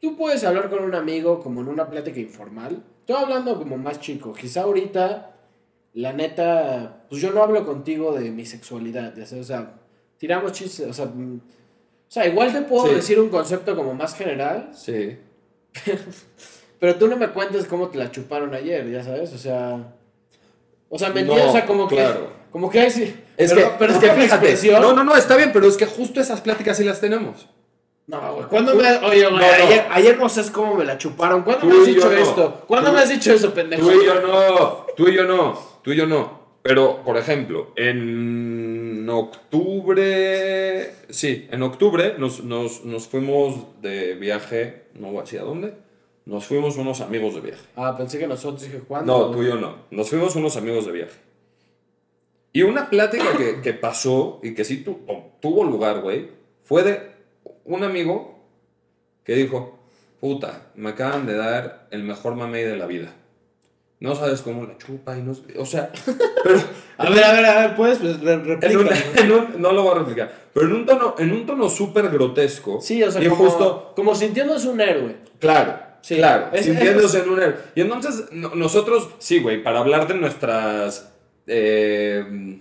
tú puedes hablar con un amigo como en una plática informal. Estoy hablando como más chico. Quizá ahorita, la neta, pues yo no hablo contigo de mi sexualidad. ya sabes, O sea, tiramos chistes. O sea, mm, o sea igual te puedo Sí. decir un concepto como más general. Sí. Pero tú no me cuentes cómo te la chuparon ayer, ya sabes, o sea... O sea, me No, o sea, como que... Como que hay... Es pero, que, pero es que fíjate, no, no, no, está bien, pero es que justo esas pláticas sí las tenemos. No, güey, ¿cuándo me... Oye, güey, No, no. ayer, ayer no sabes cómo me la chuparon. ¿Cuándo Tú me has dicho esto? ¿Cuándo Tú- me has dicho eso, pendejo? Tú y yo no, tú y yo no, tú y yo no. Pero, por ejemplo, en octubre, sí, en octubre nos, nos, nos fuimos de viaje, no voy a decir a dónde, nos fuimos unos amigos de viaje. Ah, pensé que nosotros, dije, ¿cuándo? No, tú y yo no. Nos fuimos unos amigos de viaje. Y una plática que, que pasó y que sí tu- tuvo lugar, güey, fue de un amigo que dijo, puta, me acaban de dar el mejor mamey de la vida. No sabes cómo la chupa y no... O sea, pero... A ver, a ver, a ver, ¿puedes? Re- en un- replícalo. en un- no lo voy a replicar. Pero en un tono, en un tono súper grotesco. Sí, o sea, y como, justo como sintiéndose un héroe. Claro, Sí. claro, Es- sintiéndose en un héroe. Y entonces, no- nosotros, sí, güey, para hablar de nuestras. eh,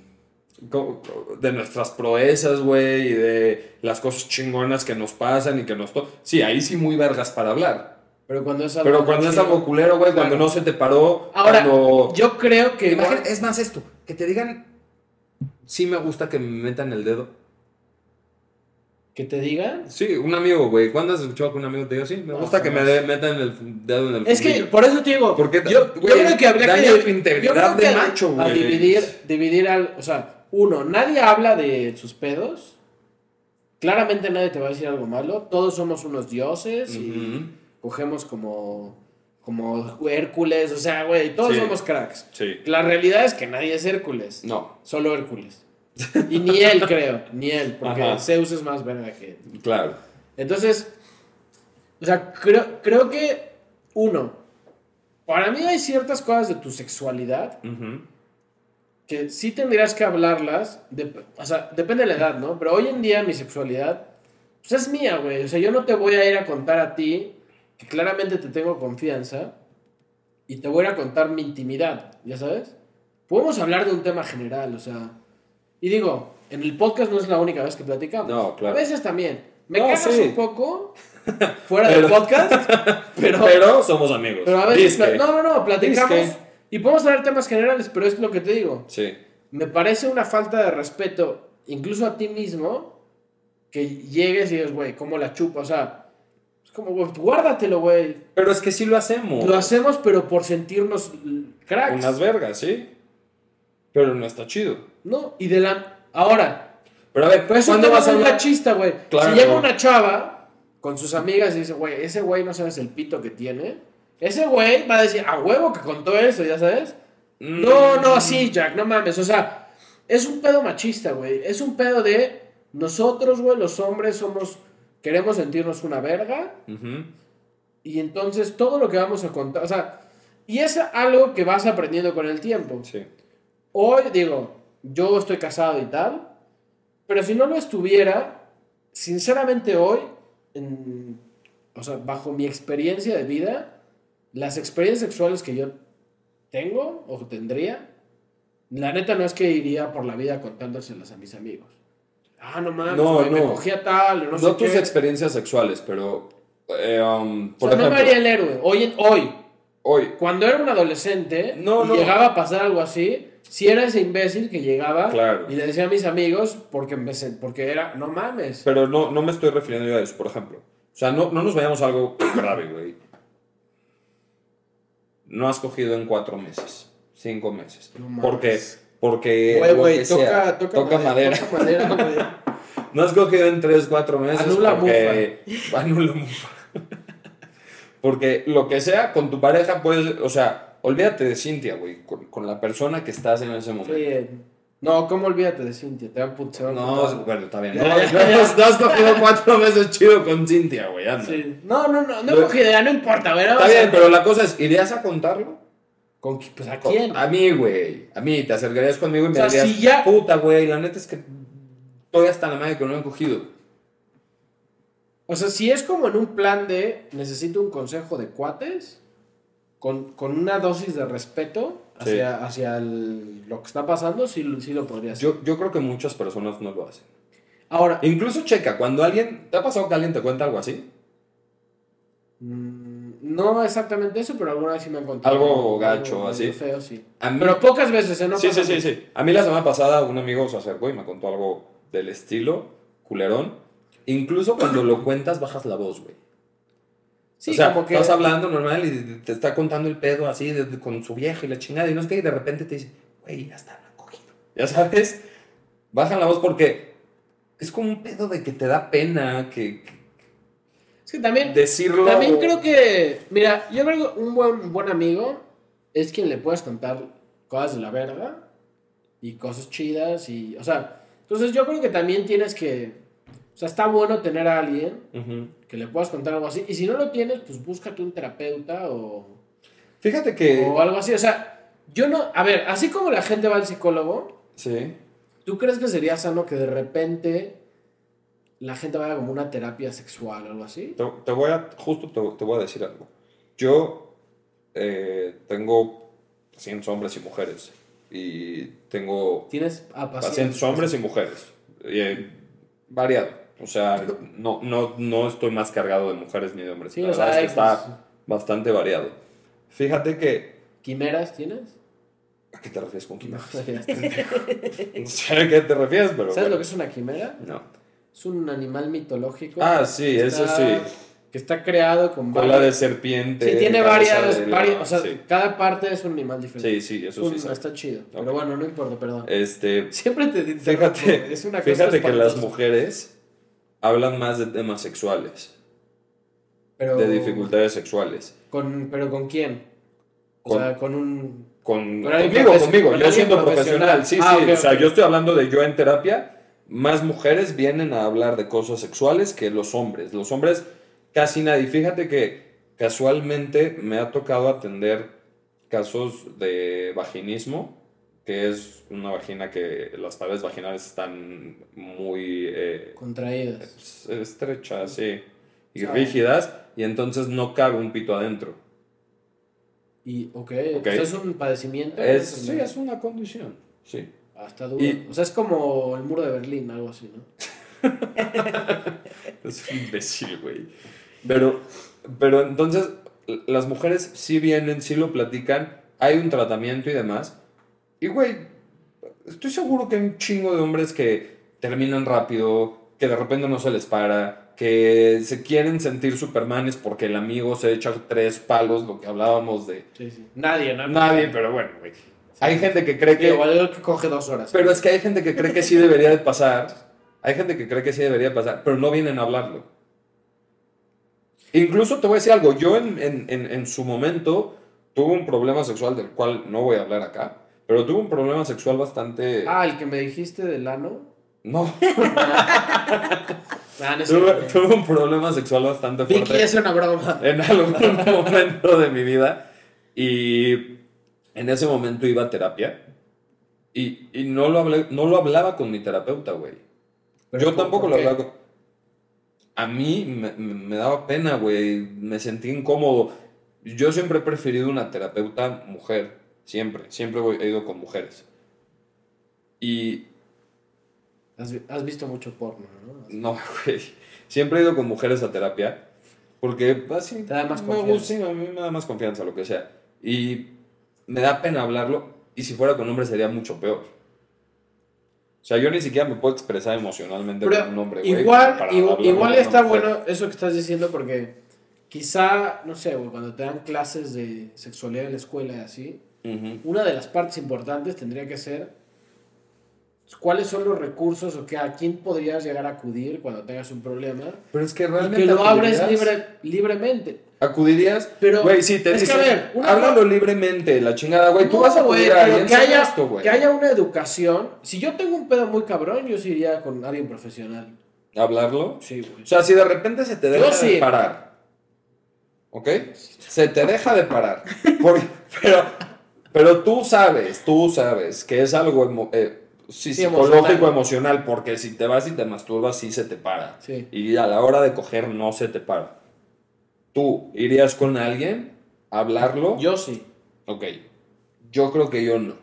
de nuestras proezas, güey, y de las cosas chingonas que nos pasan y que nos. to- Sí, ahí sí muy vergas para hablar. Pero cuando es algo... Pero cuando es algo culero, güey, cuando Claro. no se te paró. Ahora, cuando... yo creo que... Imagina- es más esto, que te digan. Sí, me gusta que me metan el dedo. Que te digan... Sí, un amigo, güey. ¿Cuándo has escuchado que un amigo te diga, sí, me No, gusta que me de- metan el dedo en el Es que fundillo"? por eso te digo, Porque, yo, yo creo que habría que integridad yo creo de que a- macho, A güey. dividir, dividir al, o sea, uno, nadie habla de sus pedos. Claramente nadie te va a decir algo malo. Todos somos unos dioses y cogemos como como Hércules, o sea, güey, todos Sí. somos cracks. Sí. La realidad es que nadie es Hércules. No, Solo Hércules. Y ni él, creo, ni él, porque Ajá. Zeus es más verga que él. claro. Entonces, o sea, creo, creo que, uno, para mí hay ciertas cosas de tu sexualidad. Que sí tendrías que hablarlas, de- o sea, depende de la edad, ¿no? Pero hoy en día mi sexualidad, pues es mía, güey. O sea, yo no te voy a ir a contar a ti, que claramente te tengo confianza, y te voy a contar mi intimidad, ¿ya sabes? Podemos hablar de un tema general, o sea, Y digo, en el podcast no es la única vez que platicamos. No, claro. A veces también. Me No, cagas sí. un poco fuera del Pero- podcast, pero, Pero somos amigos. pero a veces... No, no, no, platicamos. Disque. Y podemos hablar temas generales, pero es lo que te digo. Sí. Me parece una falta de respeto, incluso a ti mismo, que llegues y digas, güey, ¿cómo la chupa? O sea, es como, güey, guárdatelo, güey. Pero es que sí lo hacemos. Lo hacemos, pero por sentirnos cracks. Unas vergas, sí. Pero no está chido. No, y de la... Ahora, Pero a ver, pues ¿cuándo vas a hablar? machista, güey. Claro. Si llega una chava con sus amigas y dice, güey, ese güey no sabes el pito que tiene, ese güey va a decir, a huevo que contó eso, ¿ya sabes? Mm. No, no, sí, Jack, no mames. O sea, es un pedo machista, güey. Es un pedo de nosotros, güey, los hombres somos, queremos sentirnos una verga. Y entonces todo lo que vamos a contar, o sea, y es algo que vas aprendiendo con el tiempo. Sí. Hoy, digo, yo estoy casado y tal, pero si no lo estuviera, sinceramente hoy, en- o sea, bajo mi experiencia de vida, las experiencias sexuales que yo tengo o tendría, la neta no es que iría por la vida contándoselas a mis amigos. Ah, no mames, No, güey, me no. cogía tal, no, No, sé tus qué. experiencias sexuales, pero. eh, um, O por sea, no me ejemplo, haría el héroe. Hoy, en- hoy, hoy. cuando era un adolescente No, y no. llegaba a pasar algo así, si era ese imbécil que llegaba Claro. y le decía a mis amigos porque, me porque era, no mames. Pero no, no me estoy refiriendo yo a eso, por ejemplo. O sea, no, no nos vayamos a algo grave, güey. No has cogido en cuatro meses, cinco meses. No porque, porque Güey, lo güey, que sea, toca, toca, madera. Toca madera. No has cogido en tres, cuatro meses. Anula porque, Anula mufa. porque lo que sea con tu pareja, puedes, o sea, olvídate de Cintia, güey, con, con la persona que estás en ese momento. Sí. No, ¿cómo olvídate de Cintia? Te va a put- se va a No, bueno, está bien. Ya, No, ya, ya. has- cogido cuatro meses chido con Cintia, güey. anda. Sí. No, no, no, no he cogido idea, no importa, güey. Está bien, pero la cosa es, ¿irías a contarlo? ¿Con pues, ¿A quién? A mí, güey. A mí, te acercarías conmigo y me O sea, dirías, si ya- puta, güey, la neta es que estoy hasta la madre que no me han cogido. O sea, si es como en un plan de necesito un consejo de cuates, con, con una dosis de respeto hacia, hacia el- lo que está pasando, sí, sí lo podría hacer. Yo, yo creo que muchas personas no lo hacen. Ahora, Incluso checa, cuando alguien, ¿te ha pasado que alguien te cuenta algo así? mm, no exactamente eso, pero alguna vez sí me han contado. Algo gacho, así. medio feo, sí. Mí- Pero pocas veces, ¿eh? No sí, sí, sí, sí. A mí la semana pasada un amigo se acercó y me contó algo del estilo, culerón. Incluso cuando lo cuentas bajas la voz, güey. Sí, o sea, como que... estás hablando normal y te está contando el pedo así de- de- con su vieja y la chingada y no es que de repente te dice, güey, ya está, han cogido. Ya sabes, bajan la voz porque es como un pedo de que te da pena que, que Es que también... decirlo. También creo que, mira, yo creo que un buen, buen amigo es quien le puedes contar cosas de la verga y cosas chidas y, o sea, entonces yo creo que también tienes que, sea, está bueno tener a alguien que le puedas contar algo así y si no lo tienes, pues búscate un terapeuta o, Fíjate que. o algo así, o sea, yo no, a ver, así como la gente va al psicólogo, Sí. ¿tú crees que sería sano que de repente la gente vaya como una terapia sexual o algo así? Te, te voy a. Justo te, te voy a decir algo. Yo eh, tengo pacientes hombres y mujeres. Y tengo ¿Tienes a pacientes hombres y mujeres. Y, eh, variado. O sea, no, no, no estoy más cargado de mujeres ni de hombres. Sí, La o verdad sea, es que está bastante variado. Fíjate que. ¿Quimeras tienes? ¿A qué te refieres con quimeras? No sé a qué te refieres, pero. ¿Sabes bueno. lo que es una quimera? No. Es un animal mitológico. Ah, sí, eso sí. Que está creado con Cola de serpiente. Sí, tiene varias, o sea, sí. cada parte es un animal diferente. Sí, sí, eso Un- sí. sabe. está chido. Pero bueno, no importa, perdón. Este, Siempre te fíjate, es una cosa fíjate que las mujeres hablan más de temas sexuales, Pero, de dificultades sexuales. Con, ¿Pero con quién? O sea, con un... Con, conmigo, conmigo, con yo siendo profesional. profesional, sí, Ah, sí, o sea, yo estoy hablando de yo en terapia, más mujeres vienen a hablar de cosas sexuales que los hombres. Los hombres casi nadie. Fíjate que casualmente me ha tocado atender casos de vaginismo, que es una vagina que las paredes vaginales están muy eh, Contraídas. estrechas, sí, y Ah. rígidas, y entonces no cabe un pito adentro. Y, ok, Ok. ¿eso es un padecimiento? Es, sí, es una condición, sí. Hasta duro. Y- O sea, es como el muro de Berlín, algo así, ¿no? Es un imbécil, güey. Pero, pero entonces, las mujeres sí vienen, sí lo platican, hay un tratamiento y demás. Y, güey, estoy seguro que hay un chingo de hombres que terminan rápido, que de repente no se les para, que se quieren sentir supermanes porque el amigo se echa tres palos, lo que hablábamos de Sí, sí. Nadie, ¿no? nadie, pero bueno, güey. Hay gente que cree Que igual que coge dos horas. Pero es que hay gente que cree que sí debería de pasar. Hay gente que cree que sí debería de pasar, pero no vienen a hablarlo. Incluso te voy a decir algo. Yo en, en- en- en su momento tuve un problema sexual del cual no voy a hablar acá, pero tuve un problema sexual bastante... Ah, el que me dijiste del ano. No, Ah, no tuve, un problema sexual bastante Vicky fuerte es una broma. en algún momento de mi vida y en ese momento iba a terapia y, y no, lo hablé, no lo hablaba con mi terapeuta, güey. Yo ¿por- tampoco lo hablaba con... A mí me, me- me daba pena, güey. Me sentí incómodo. Yo siempre he preferido una terapeuta mujer. Siempre. Siempre he ido con mujeres. Y Has, has visto mucho porno, ¿no? no, güey. Siempre he ido con mujeres a terapia. Porque así... Te da más me gusta, sí, a mí me da más confianza, lo que sea. Y me da pena hablarlo. Y si fuera con hombres sería mucho peor. O sea, yo ni siquiera me puedo expresar emocionalmente Pero con un hombre, güey. igual, igual, igual está bueno eso que estás diciendo porque quizá, no sé, cuando te dan clases de sexualidad en la escuela y así, Ujú. una de las partes importantes tendría que ser cuáles son los recursos o que a quién podrías llegar a acudir cuando tengas un problema Pero es que y realmente. que lo abres acudirías- libre, libremente. Acudirías. Pero, Güey, sí, te es que, dicen, a ver, háblalo libremente, la chingada, güey. Tú No, vas a acudir a alguien que haya, esto, güey. que haya una educación. Si yo tengo un pedo muy cabrón, yo sí iría con alguien profesional. ¿Hablarlo? Sí, güey. O sea, si de repente se te Yo deja sí. de parar. ¿Ok? Se te deja de parar. Por- pero, pero tú sabes, tú sabes que es algo emo- eh, sí, Sí, psicológico, emocional. emocional. porque si te vas y te masturbas, sí se te para. Sí. Y a la hora de coger, no se te para. ¿Tú irías con alguien a hablarlo? Yo sí. Ok. Yo creo que yo no.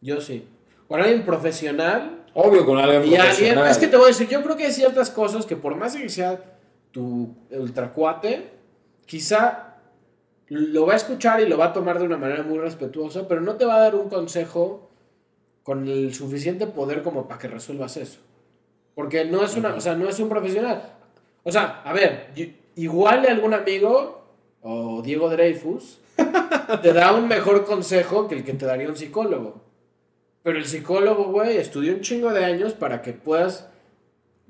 Yo sí. Con alguien profesional Obvio, con alguien y alguien. profesional. Es que te voy a decir, yo creo que hay ciertas cosas que por más que sea tu ultracuate, quizá lo va a escuchar y lo va a tomar de una manera muy respetuosa, pero no te va a dar un consejo con el suficiente poder como para que resuelvas eso. Porque no es una, o sea, no es un profesional. O sea, a ver, igual algún amigo o Diego Dreyfus te da un mejor consejo que el que te daría un psicólogo. Pero el psicólogo, güey, estudió un chingo de años para que puedas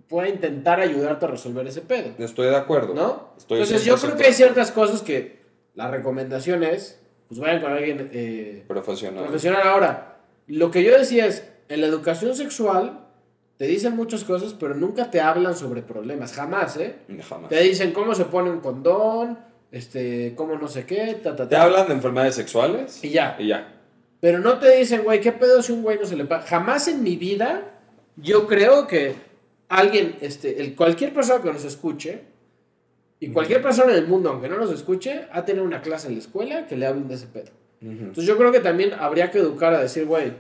pueda intentar ayudarte a resolver ese pedo, Estoy de acuerdo. ¿no? Estoy Entonces yo 100% creo que hay ciertas cosas que la recomendación es, pues vayan con alguien eh, Profesional. profesional. Ahora, lo que yo decía es, en la educación sexual te dicen muchas cosas, pero nunca te hablan sobre problemas, jamás, ¿eh? Jamás. Te dicen cómo se pone un condón, este, cómo no sé qué, ta, ta, ¿Te ta. hablan de enfermedades sexuales? Y ya. Y ya. Pero no te dicen, güey, ¿qué pedo si un güey no se le paga? Jamás en mi vida yo creo que alguien, este, el, cualquier persona que nos escuche, y cualquier persona en el mundo, aunque no nos escuche, ha tenido una clase en la escuela que le hablen de ese pedo. Entonces yo creo que también habría que educar a decir, güey,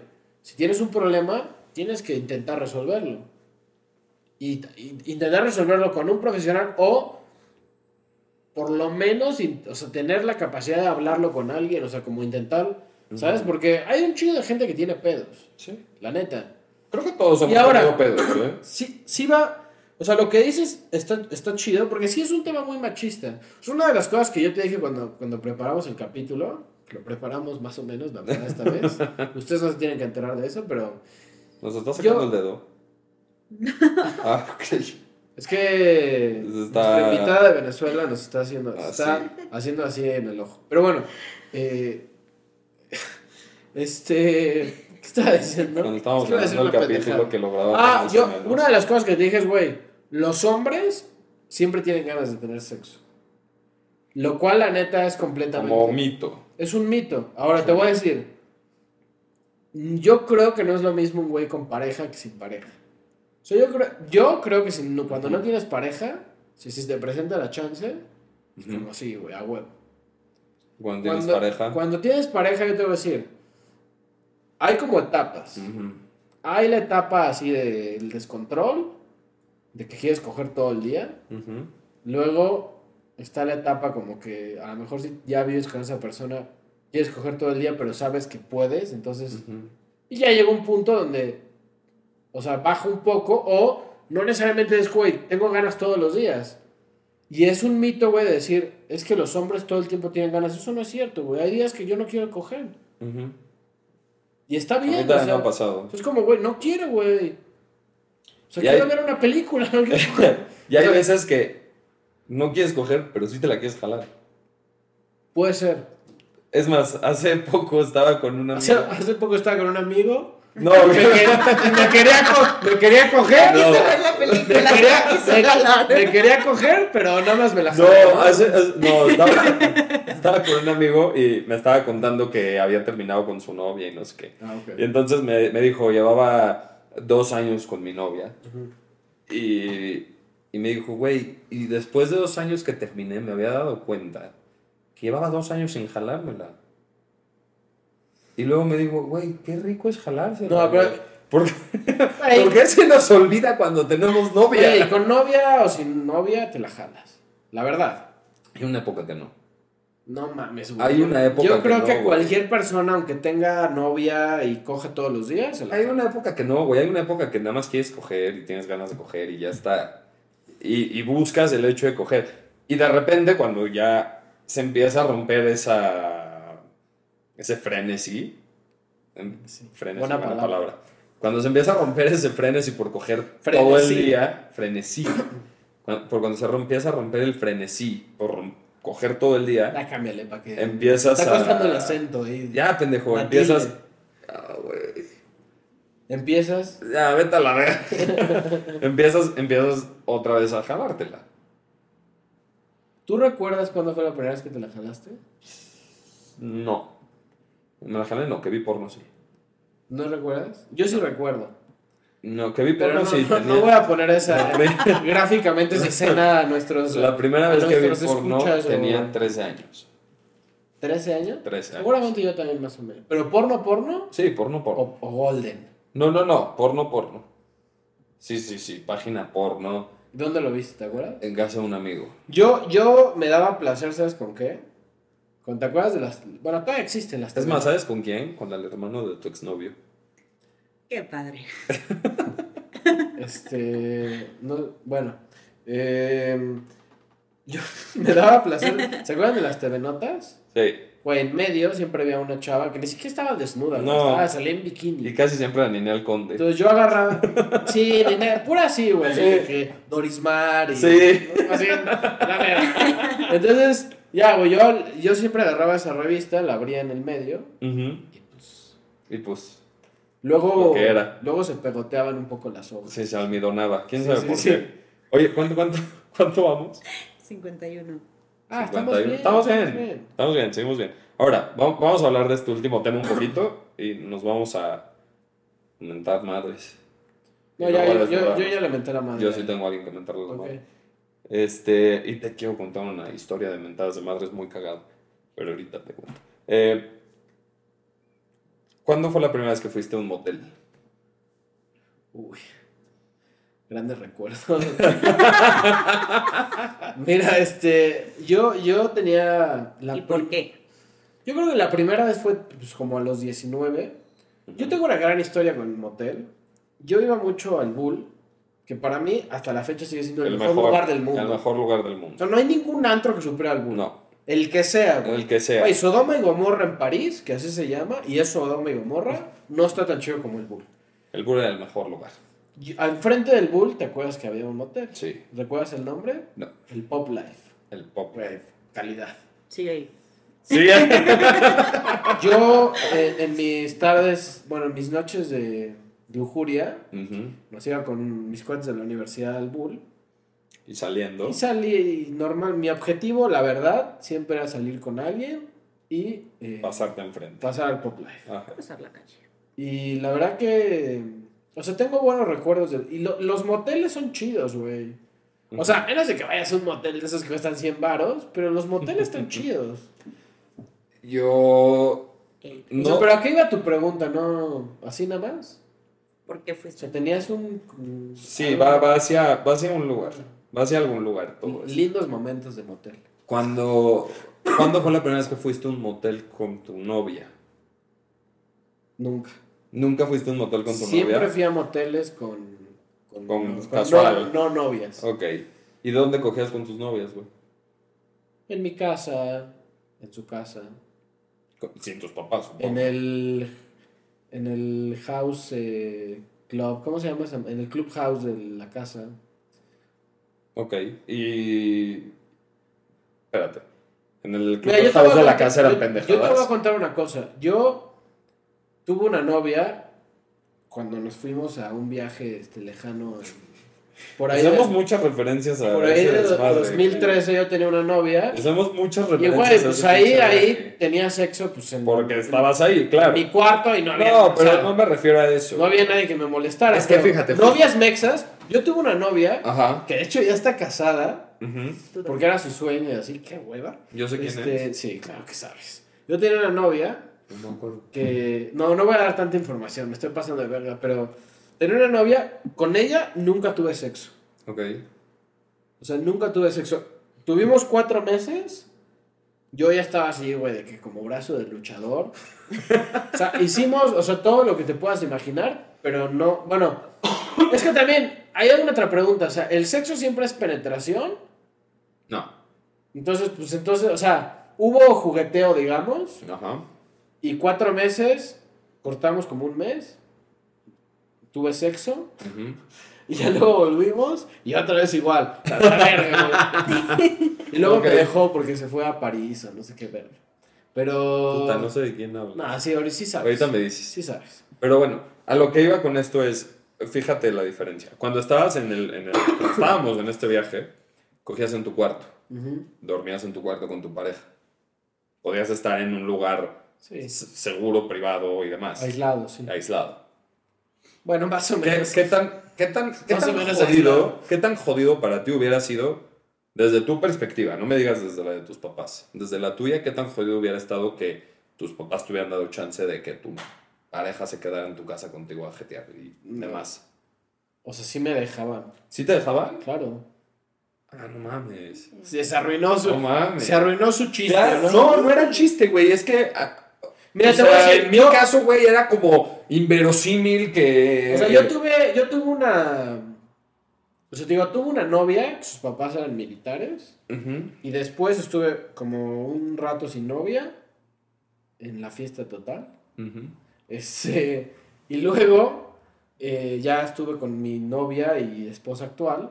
si tienes un problema, tienes que intentar resolverlo. Y, y- intentar resolverlo con un profesional o por lo menos o sea, tener la capacidad de hablarlo con alguien, o sea, como intentar, ¿sabes? Porque hay un chingo de gente que tiene pedos, Sí. la neta. Creo que todos hemos Y ahora- pedos, ¿eh? Sí, sí va, o sea, lo que dices está, está chido porque sí es un tema muy machista. Es una de las cosas que yo te dije cuando, cuando preparamos el capítulo, que lo preparamos más o menos, la verdad, esta vez. Ustedes no se tienen que enterar de eso, pero ¿Nos está sacando Yo- el dedo? ah, ok. es que Está- nuestra invitada de Venezuela nos está haciendo, Ah, está haciendo así en el ojo. Pero bueno, eh, este, ¿qué estaba diciendo? Cuando estábamos Es que el capítulo que lo. Ah, yo, una de las cosas que te dije es, güey, los hombres siempre tienen ganas de tener sexo. Lo cual, la neta, es completamente... Como mito. Es un mito. Ahora, te voy a decir, yo creo que no es lo mismo un güey con pareja que sin pareja. O sea, yo creo, yo creo que si no- cuando no tienes pareja, si, si te presenta la chance, es como así, güey, a huevo. Cuando tienes pareja. Cuando tienes pareja, yo te voy a decir, hay como etapas. Hay la etapa así del descontrol, de que quieres coger todo el día. Luego está la etapa como que a lo mejor si ya vives con esa persona, quieres coger todo el día, pero sabes que puedes, entonces... Y ya llega un punto donde, o sea, baja un poco o no necesariamente es, güey, tengo ganas todos los días. Y es un mito, güey, de decir, es que los hombres todo el tiempo tienen ganas. Eso no es cierto, güey. Hay días que yo no quiero coger. Y está A mí bien, o sea, me ha pasado. Es como, güey, no quiero, güey. O sea, Y quiero hay- ver una película. Y hay veces que no quieres coger, pero sí te la quieres jalar. Puede ser. Es más, hace poco estaba con una Hace, amiga. hace poco estaba con un amigo. No, Me, quería- me quería, co- me quería coger. No. Quise ver la Me quería, me- quería coger, pero nada más me la jalé, ¿no? hace- hace- no, estaba, estaba con un amigo y me estaba contando que había terminado con su novia y no sé qué. Ah, ok. Y entonces me, me dijo, llevaba dos años con mi novia. Y, y me dijo, güey, y después de dos años que terminé me había dado cuenta que llevaba dos años sin jalármela. Y luego me dijo, güey, qué rico es jalarse. No, pero- ¿Por, qué- Güey, ¿Por qué se nos olvida cuando tenemos novia? Güey, con novia o sin novia te la jalas. La verdad. Hay una época que no. No mames, güey. Hay una época Yo que creo no, que cualquier persona, aunque tenga novia y coge todos los días, se la Hay una época que no, güey. Hay una época que nada más quieres coger y tienes ganas de coger y ya está. Y, y buscas el hecho de coger. Y de repente, cuando ya se empieza a romper esa. ese frenesí. em, Sí. Frenesí, Buena buena, palabra. palabra. Cuando se empieza a romper ese frenesí por coger Frenesí. todo el día. Frenesí. Cuando- por cuando se empieza a romper el frenesí por rom- coger todo el día. Ya cámbiale para que. Empiezas Está a- costando el acento ahí. Ya, pendejo. Matilde. Empiezas. Ah, güey. Empiezas. Ya, vete a la verga. empiezas, empiezas otra vez a jalártela. ¿Tú recuerdas cuándo fue la primera vez que te la jalaste? No. Me la jalé, no, que vi porno sí. ¿No recuerdas? Yo sí recuerdo. No, que vi Pero porno no, sí. no- tenía- no voy a poner esa. Gráficamente esa escena a nuestros. La primera vez que vi porno tenía 13 años. ¿13 años? 13 años. Seguramente yo también más o menos. ¿Pero porno, porno? Sí, porno, porno. O, o golden. No, no, no, porno, porno. Sí, sí, sí, página porno ¿Dónde lo viste, te acuerdas? en casa de un amigo. Yo, yo me daba placer, ¿sabes con qué? ¿Con, ¿Te acuerdas de las...? Bueno, todavía existen las Es más, ¿sabes con quién? Con el hermano de tu exnovio. Qué padre. Este... No, bueno. eh, yo me daba placer... ¿Se acuerdan de las TV Notas? Sí. Güey, en medio siempre había una chava que ni siquiera estaba desnuda. No. No. Estaba, salía en bikini. Y casi siempre a Ninel Conde. Entonces yo agarraba. Sí, ni nada, pura así, güey. así de que Dorismar y. Sí. Así, la verga. Entonces, ya, güey, yo, yo siempre agarraba esa revista, la abría en el medio. Ujú. Y pues. Y pues, Luego. Era. Luego se pegoteaban un poco las hojas. sí, se almidonaba. ¿Quién Sí, sabe sí, por sí. qué? Oye, ¿cuánto, cuánto, cuánto vamos? 51. Ah, 51. estamos bien. Estamos bien. Estamos bien, seguimos bien. Ahora, va- vamos a hablar de este último tema un poquito y nos vamos a mentar madres. No, ya, yo, yo, yo ya le menté la madre. Yo sí tengo a alguien que mentarle las Ok. madres. Este, y te quiero contar una historia de mentadas de madres muy cagada. Pero ahorita te cuento. Eh, ¿Cuándo fue la primera vez que fuiste a un motel? Uy. Grandes recuerdos. Mira, este. Yo, yo tenía. La ¿Y por qué? Yo creo que la primera vez fue pues, como a los 19. Yo tengo una gran historia con el motel. Yo iba mucho al Bull, que para mí hasta la fecha sigue siendo el, mejor, lugar del mundo. El mejor lugar del O mundo. sea, no hay ningún antro que supere al Bull. No, El que sea, güey. el que sea. Güey, Sodoma y Gomorra en París, que así se llama, y es Sodoma y Gomorra, no está tan chido como el Bull. El Bull era el mejor lugar. Y Al frente del Bull, ¿te acuerdas que había un motel? Sí. ¿Recuerdas el nombre? No, El Pop Life. el pop. Güey, calidad. Sí, ahí. Sí, Yo, en mis tardes, bueno, en mis noches de lujuria, Ujú. nos iba con mis cuates de la universidad al Bull. Y saliendo. Y salí, y normal, mi objetivo, la verdad, siempre era salir con alguien y eh, Pasarte enfrente. pasar al Pop Life. Ajá. Pasar la calle. Y la verdad que, o sea, tengo buenos recuerdos. De, y lo- los moteles son chidos, güey. O sea, menos de que vayas a un motel de esos que cuestan 100 varos, pero los moteles están chidos. Yo Ey, O sea, No. pero ¿a qué iba tu pregunta? ¿No? ¿Así nada más? ¿Por qué O fuiste? sea, tenías un... Sí, va, va, hacia, va hacia un lugar. Va hacia algún lugar todo eso. Lindos momentos de motel. Cuando, ¿Cuándo fue la primera vez que fuiste a un motel con tu novia? Nunca. ¿Nunca fuiste a un motel con tu Siempre novia? fui a moteles con... Con, Con con- casual. No, no novias. Ok. ¿Y dónde cogías con tus novias, güey? En mi casa, en su casa, Sin tus papás, supongo. en el... En el house eh, club, ¿cómo se llama? En el club house de la casa. Ok. Y... Espérate. En el club Mira, de la contar- casa eran yo- Yo te voy a contar una cosa. Yo tuve una novia cuando nos fuimos a un viaje este, lejano. por ahí, Hacemos de, muchas referencias a por ahí de desmadre, 2013 yo tenía una novia. güey. Hacemos muchas Y referencias güey, a pues ahí, ahí tenía sexo pues en, Porque estabas ahí, claro. en mi cuarto y no había, No, o pero sea, no me refiero a eso. no había nadie que me molestara. Es que fíjate, Novias mexas. Yo tuve una novia Ajá. que de hecho ya está casada. Porque era su sueño y así, qué hueva. Yo sé quién Este, es. Sí, claro que sabes. Yo tenía una novia No que no, no voy a dar tanta información, me estoy pasando de verga, pero tenía una novia, con ella nunca tuve sexo. Ok. O sea, nunca tuve sexo. Tuvimos cuatro meses, yo ya estaba así, güey, de que como brazo de luchador. o sea, hicimos, o sea, todo lo que te puedas imaginar, pero no, bueno, es que también hay alguna otra pregunta, o sea, ¿el sexo siempre es penetración? No. Entonces, pues entonces, o sea, hubo jugueteo, digamos, Ajá. y cuatro meses, cortamos como un mes, tuve sexo, Ujú. y ya luego volvimos, y otra vez igual. La verga, güey. y luego Ok. me dejó porque se fue a París o no sé qué verga. Pero... Puta, no sé de quién hablo. No, sí, ahorita sí sabes. Ahorita me dices. Sí sabes. Pero bueno, a lo que iba con esto es, fíjate la diferencia. Cuando estabas en el, en el- estábamos en este viaje, cogías en tu cuarto, Ujú. dormías en tu cuarto con tu pareja. Podías estar en un lugar Sí. seguro, privado y demás. Aislado, sí. Aislado. Bueno, más o ¿Qué, menos. qué tan, qué tan, qué Más o tan jodido, aislado. qué tan jodido para ti hubiera sido desde tu perspectiva? No me digas desde la de tus papás. Desde la tuya, ¿qué tan jodido hubiera estado que tus papás te hubieran dado chance de que tu pareja se quedara en tu casa contigo a jetear y No. demás? O sea, sí me dejaban. ¿Sí te dejaban? Claro. Ah, no mames. Se, se arruinó su... No mames. Se arruinó su chiste, ¿no? no, no era chiste, güey. Es que. ah, Mira, o te voy a decir, en mi caso, güey, era como inverosímil que. O sea, yo tuve, yo tuve una... O sea, te digo, tuve una novia, sus papás eran militares, y después estuve como un rato sin novia, en la fiesta total. Ujú. Este, y luego eh, ya estuve con mi novia y esposa actual,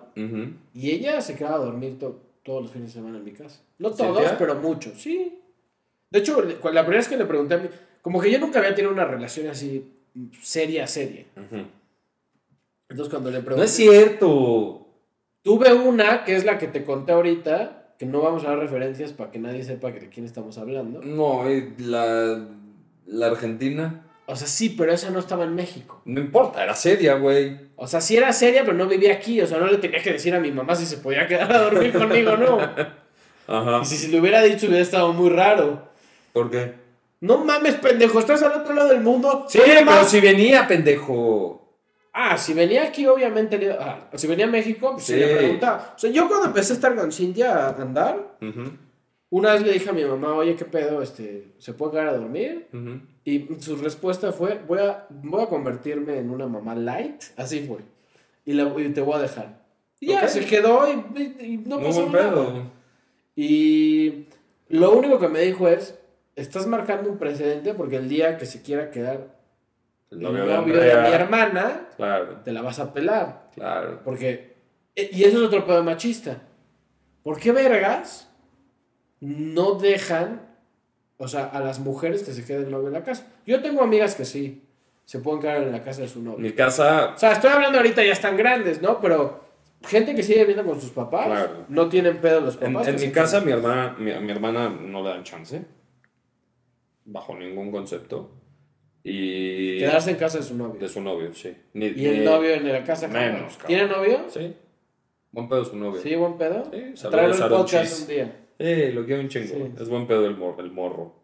y ella se quedaba a dormir to- todos los fines de semana en mi casa. No todos, pero muchos, sí. De hecho, la primera vez que le pregunté a mí, como que yo nunca había tenido una relación así mm, seria, seria. Ujú. Entonces cuando le No pregunté... es cierto. Tuve una, que es la que te conté ahorita, que no vamos a dar referencias para que nadie sepa de quién estamos hablando. No, y la, la Argentina. O sea, sí, pero esa no estaba en México. No importa, era seria, güey. O sea, sí era seria, pero no vivía aquí. O sea, no le tenía que decir a mi mamá si se podía quedar a dormir conmigo o no. Ajá. Y si, si le hubiera dicho, hubiera estado muy raro. ¿Por qué? No mames, pendejo, estás al otro lado del mundo. Sí, pero más- si venía, pendejo. Ah, si venía aquí, obviamente. le- ah, si venía a México, pues sí. Sí. le preguntaba. O sea, yo cuando empecé a estar con Cintia a andar, una vez le dije a mi mamá, oye, ¿qué pedo? Este, ¿Se puede quedar a dormir? ujú. Y su respuesta fue, voy a, voy a convertirme en una mamá light. Así fue. Y, la- y te voy a dejar. Y ya, se quedó y, y- y no Muy pasó buen nada. pedo. Y lo único que me dijo es, estás marcando un precedente porque el día que se quiera quedar El novio de mi hermana, Claro, te la vas a pelar. claro. Porque, e- y eso es otro pedo machista. ¿Por qué vergas no dejan, o sea, a las mujeres que se queden el novio en la casa? Yo tengo amigas que sí, se pueden quedar en la casa de su novio. Mi casa, O sea, estoy hablando ahorita ya están grandes, ¿no? Pero gente que sigue viviendo con sus papás, Claro. no tienen pedo los en, papás. en que mi casa, mi hermana, mi, mi hermana no le dan chance. Bajo ningún concepto. Y. Quedarse en casa de su novio. De su novio, sí. Ni- Y el ni- novio en la casa. Menos. ¿Tiene novio? Sí. Buen pedo su novio. Sí, buen pedo. Sí, Tráelo al Aaron podcast un día. Eh, lo quiero un chingo. Sí. Es buen pedo el, mor- el morro.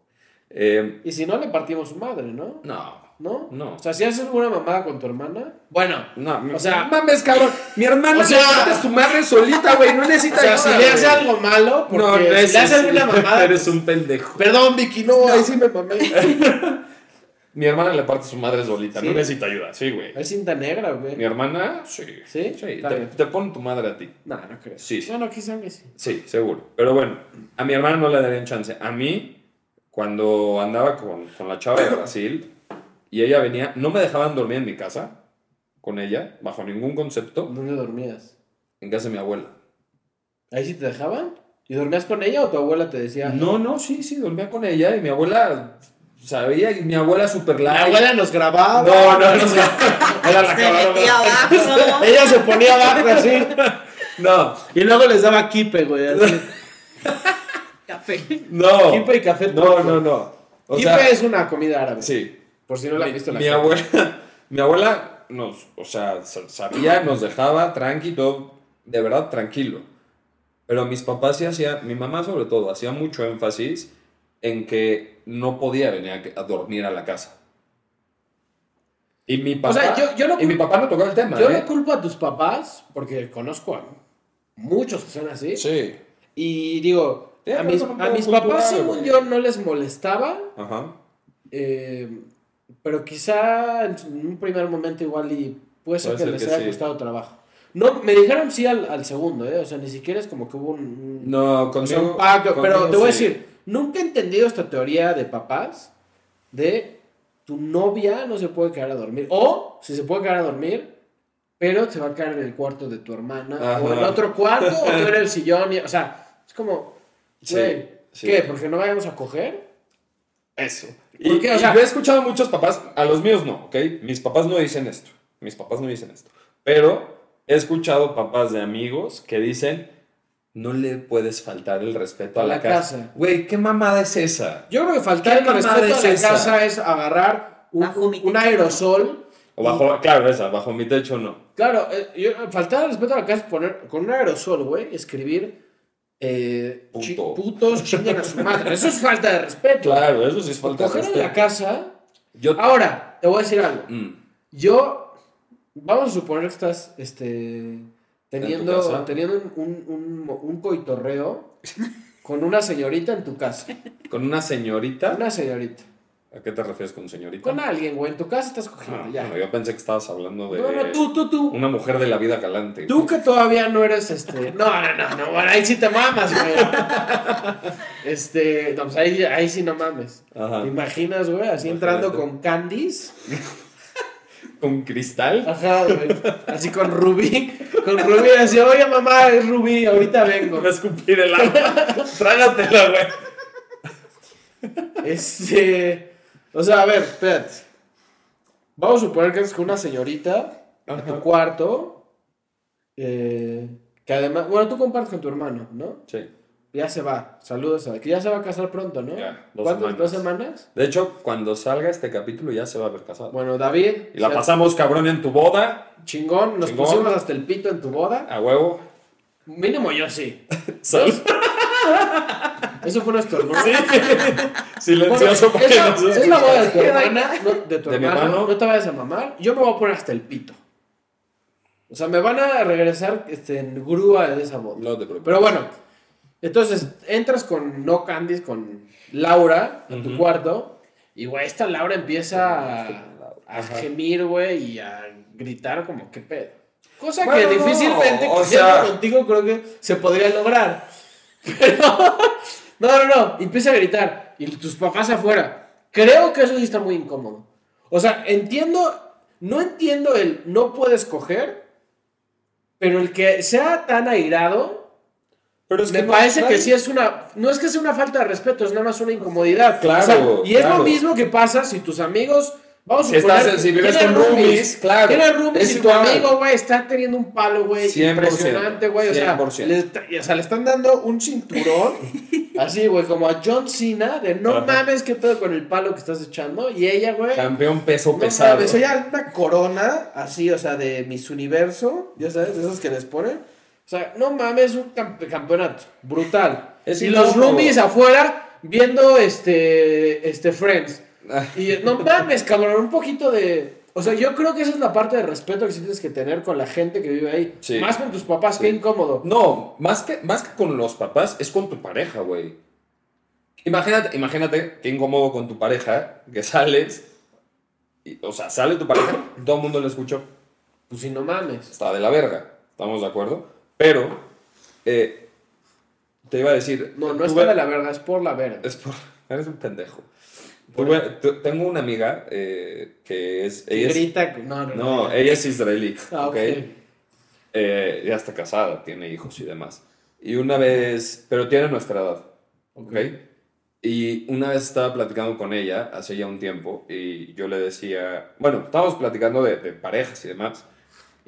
Eh, Y si no, le partimos su madre, ¿no? no, ¿No? No. O sea, si haces alguna mamada con tu hermana. Bueno, no, O sea- mames, cabrón. Mi hermana O sea- le parte su madre solita, güey. No necesita o sea, si le hace algo malo, porque No, no si le hace alguna mamada. Eres un pendejo. Perdón, Vicky, no, ahí sí me mamé. Mi hermana le parte su madre solita. ¿Sí? No necesita ayuda. Sí, güey. Es cinta negra, güey. Mi hermana, sí. ¿Sí? Sí. Te, te pone tu madre a ti. No, no creo. Sí, sí. Bueno, quizá que sí. Sí, seguro. Pero bueno, a mi hermana no le darían chance. A mí, cuando andaba con, con la chava de Brasil y ella venía, no me dejaban dormir en mi casa con ella, bajo ningún concepto, ¿Dónde dormías? en casa de mi abuela. ¿Ahí sí te dejaban? ¿Y dormías con ella o tu abuela te decía? No, no, sí, sí, dormía con ella y mi abuela sabía mi abuela super light. abuela nos grababa. No, no, no. Era la Se metió abajo. Ella se ponía abajo así. No, Y luego les daba kipe, güey. Así. Café. no. Kipe y café. No, no, no. O kipe sea, es una comida árabe. sí. Por si no la han mi, visto en la mi cara. abuela, mi abuela nos, o sea, sa- sabía, nos dejaba tranqui, todo, de verdad tranquilo. Pero mis papás sí hacían, mi mamá sobre todo, hacía mucho énfasis en que no podía venir a, a dormir a la casa. Y mi papá, sea, yo- yo no y mi papá no tocó el tema, Yo ¿eh? no culpo a tus papás, porque conozco a muchos que son así. Sí. Y digo, a mis, a mis cultural, papás, según güey. yo, no les molestaba. Ajá. eh, pero quizá en un primer momento igual y puede ser Puede que ser les que haya sí. costado trabajo. No, me dijeron sí al, al segundo, ¿eh? O sea, ni siquiera es como que hubo un... un- No, o sea, conmigo. un pacto. Pero conmigo te voy a sí. decir, nunca he entendido esta teoría de papás de tu novia no se puede quedar a dormir. O, si se puede quedar a dormir, pero se va a quedar en el cuarto de tu hermana. Ajá. O en otro cuarto, o tú en el sillón. y- o sea, es como, Sí, güey, sí. ¿qué? ¿Porque no vayamos a coger? Eso. ¿Por Y? O y yo he escuchado a muchos papás, a los míos no, ¿ok? Mis papás no dicen esto. Mis papás no dicen esto. Pero he escuchado papás de amigos que dicen, no le puedes faltar el respeto a, A la, la casa. Güey, ¿qué mamada es esa? Yo creo que faltar ¿Qué el respeto mamada a es la esa? casa es agarrar un, un aerosol. O bajo, claro, esa, bajo mi techo no. Claro, eh, yo- faltar el respeto a la casa es poner con un aerosol, güey, escribir eh, Puto. chi- putos chinguen a su madre. Eso es falta de respeto. Claro, eso sí es falta de Coger en respeto. la casa. Yo... Ahora, te voy a decir algo. Mm, Yo, vamos a suponer que estás este, teniendo, teniendo un, un, un coitorreo con una señorita en tu casa. con una señorita. Una señorita. ¿A qué te refieres con señorita? Con alguien, güey, en tu casa estás cogiendo. Ah, ya. bueno, yo pensé que estabas hablando de No, no, tú, tú, tú. una mujer de la vida galante. Tú que todavía no eres este. No, no, no, no, bueno, ahí sí te mamas, güey. Este. No, pues ahí, ahí sí no mames. Ajá. ¿Te imaginas, güey? Así Imagínate. entrando con Candice. Con cristal. Ajá, güey. Así con Rubí. Con Rubí, así, oye mamá, es Rubí, ahorita vengo. A escupir el agua. Trágatela, güey. Este. O sea, a ver, espérate. Vamos a suponer que es con una señorita en tu cuarto. eh, que además. Bueno, tú compartes con tu hermano, ¿no? Sí. Ya se va. Saludos a que ya se va a casar pronto, ¿no? Ya, dos ¿Cuántas? semanas. ¿Dos semanas? De hecho, cuando salga este capítulo ya se va a haber casado. Bueno, David. y la pasamos cabrón en tu boda. Chingón, nos Chingón. pusimos hasta el pito en tu boda. A huevo. Mínimo yo sí. Sal- Eso fue nuestro hermano. Silencioso Bueno, porque esa- no se es la boda de tu hermana, no, de tu De mi hermano, hermano. no te vayas a mamar. Yo me voy a poner hasta el pito. O sea, me van a regresar este, en grúa de esa boda. No te preocupes. Pero bueno, entonces entras con No Candice, con Laura, a tu cuarto. Y, güey, esta Laura empieza a, gemir, güey, y a gritar como, ¿qué pedo? Cosa Bueno, que no, difícilmente, o sea- contigo, creo que se podría lograr. Pero, no, no, no, empieza a gritar. Y tus papás afuera. Creo que eso sí está muy incómodo. O sea, entiendo, no entiendo el no puedes coger, pero el que sea tan airado, Pero es me no- parece que sí es una. No es que sea una falta de respeto, es nada más una incomodidad. Claro, O sea, y es claro. lo mismo que pasa si tus amigos. Vamos a Si estás- suponer, si vives con roomies, claro, Tienes roomies es y tu amigo, güey, está teniendo un palo, güey. 100%, Impresionante, güey. O sea, 100%. le, está- o sea, le están dando un cinturón. así, güey, como a John Cena, de no Ajá. mames, qué pedo con el palo que estás echando. Y ella, güey. Campeón peso No pesado. mames, ella una corona, así, o sea, de Miss Universo, ya sabes, de esas que les ponen. O sea, no mames, un campe- campeonato brutal. Es y los roomies afuera, viendo este, este Friends. Ah. Y no mames, cabrón, un poquito de... O sea, yo creo que esa es la parte de respeto que sí tienes que tener con la gente que vive ahí. Sí. Más con tus papás, Sí. qué incómodo. No, más que, más que con los papás, es con tu pareja, güey. Imagínate, imagínate qué incómodo con tu pareja, que sales, y, o sea, sale tu pareja, todo el mundo lo escuchó. Pues si no mames. Está de la verga, ¿estamos de acuerdo? Pero, eh, te iba a decir... No, no es tuve- por la verga, es por la verga. Es por... Eres un pendejo. Tuve- tu- tengo una amiga eh, que es... Ella es grita. No, no, no, ella es israelí. Ah, ok. ¿ok? Eh, ya está casada, tiene hijos y demás. Y una vez, pero tiene nuestra edad, ¿ok? Y una vez estaba platicando con ella, hace ya un tiempo, y yo le decía, bueno, estábamos platicando de, de parejas y demás,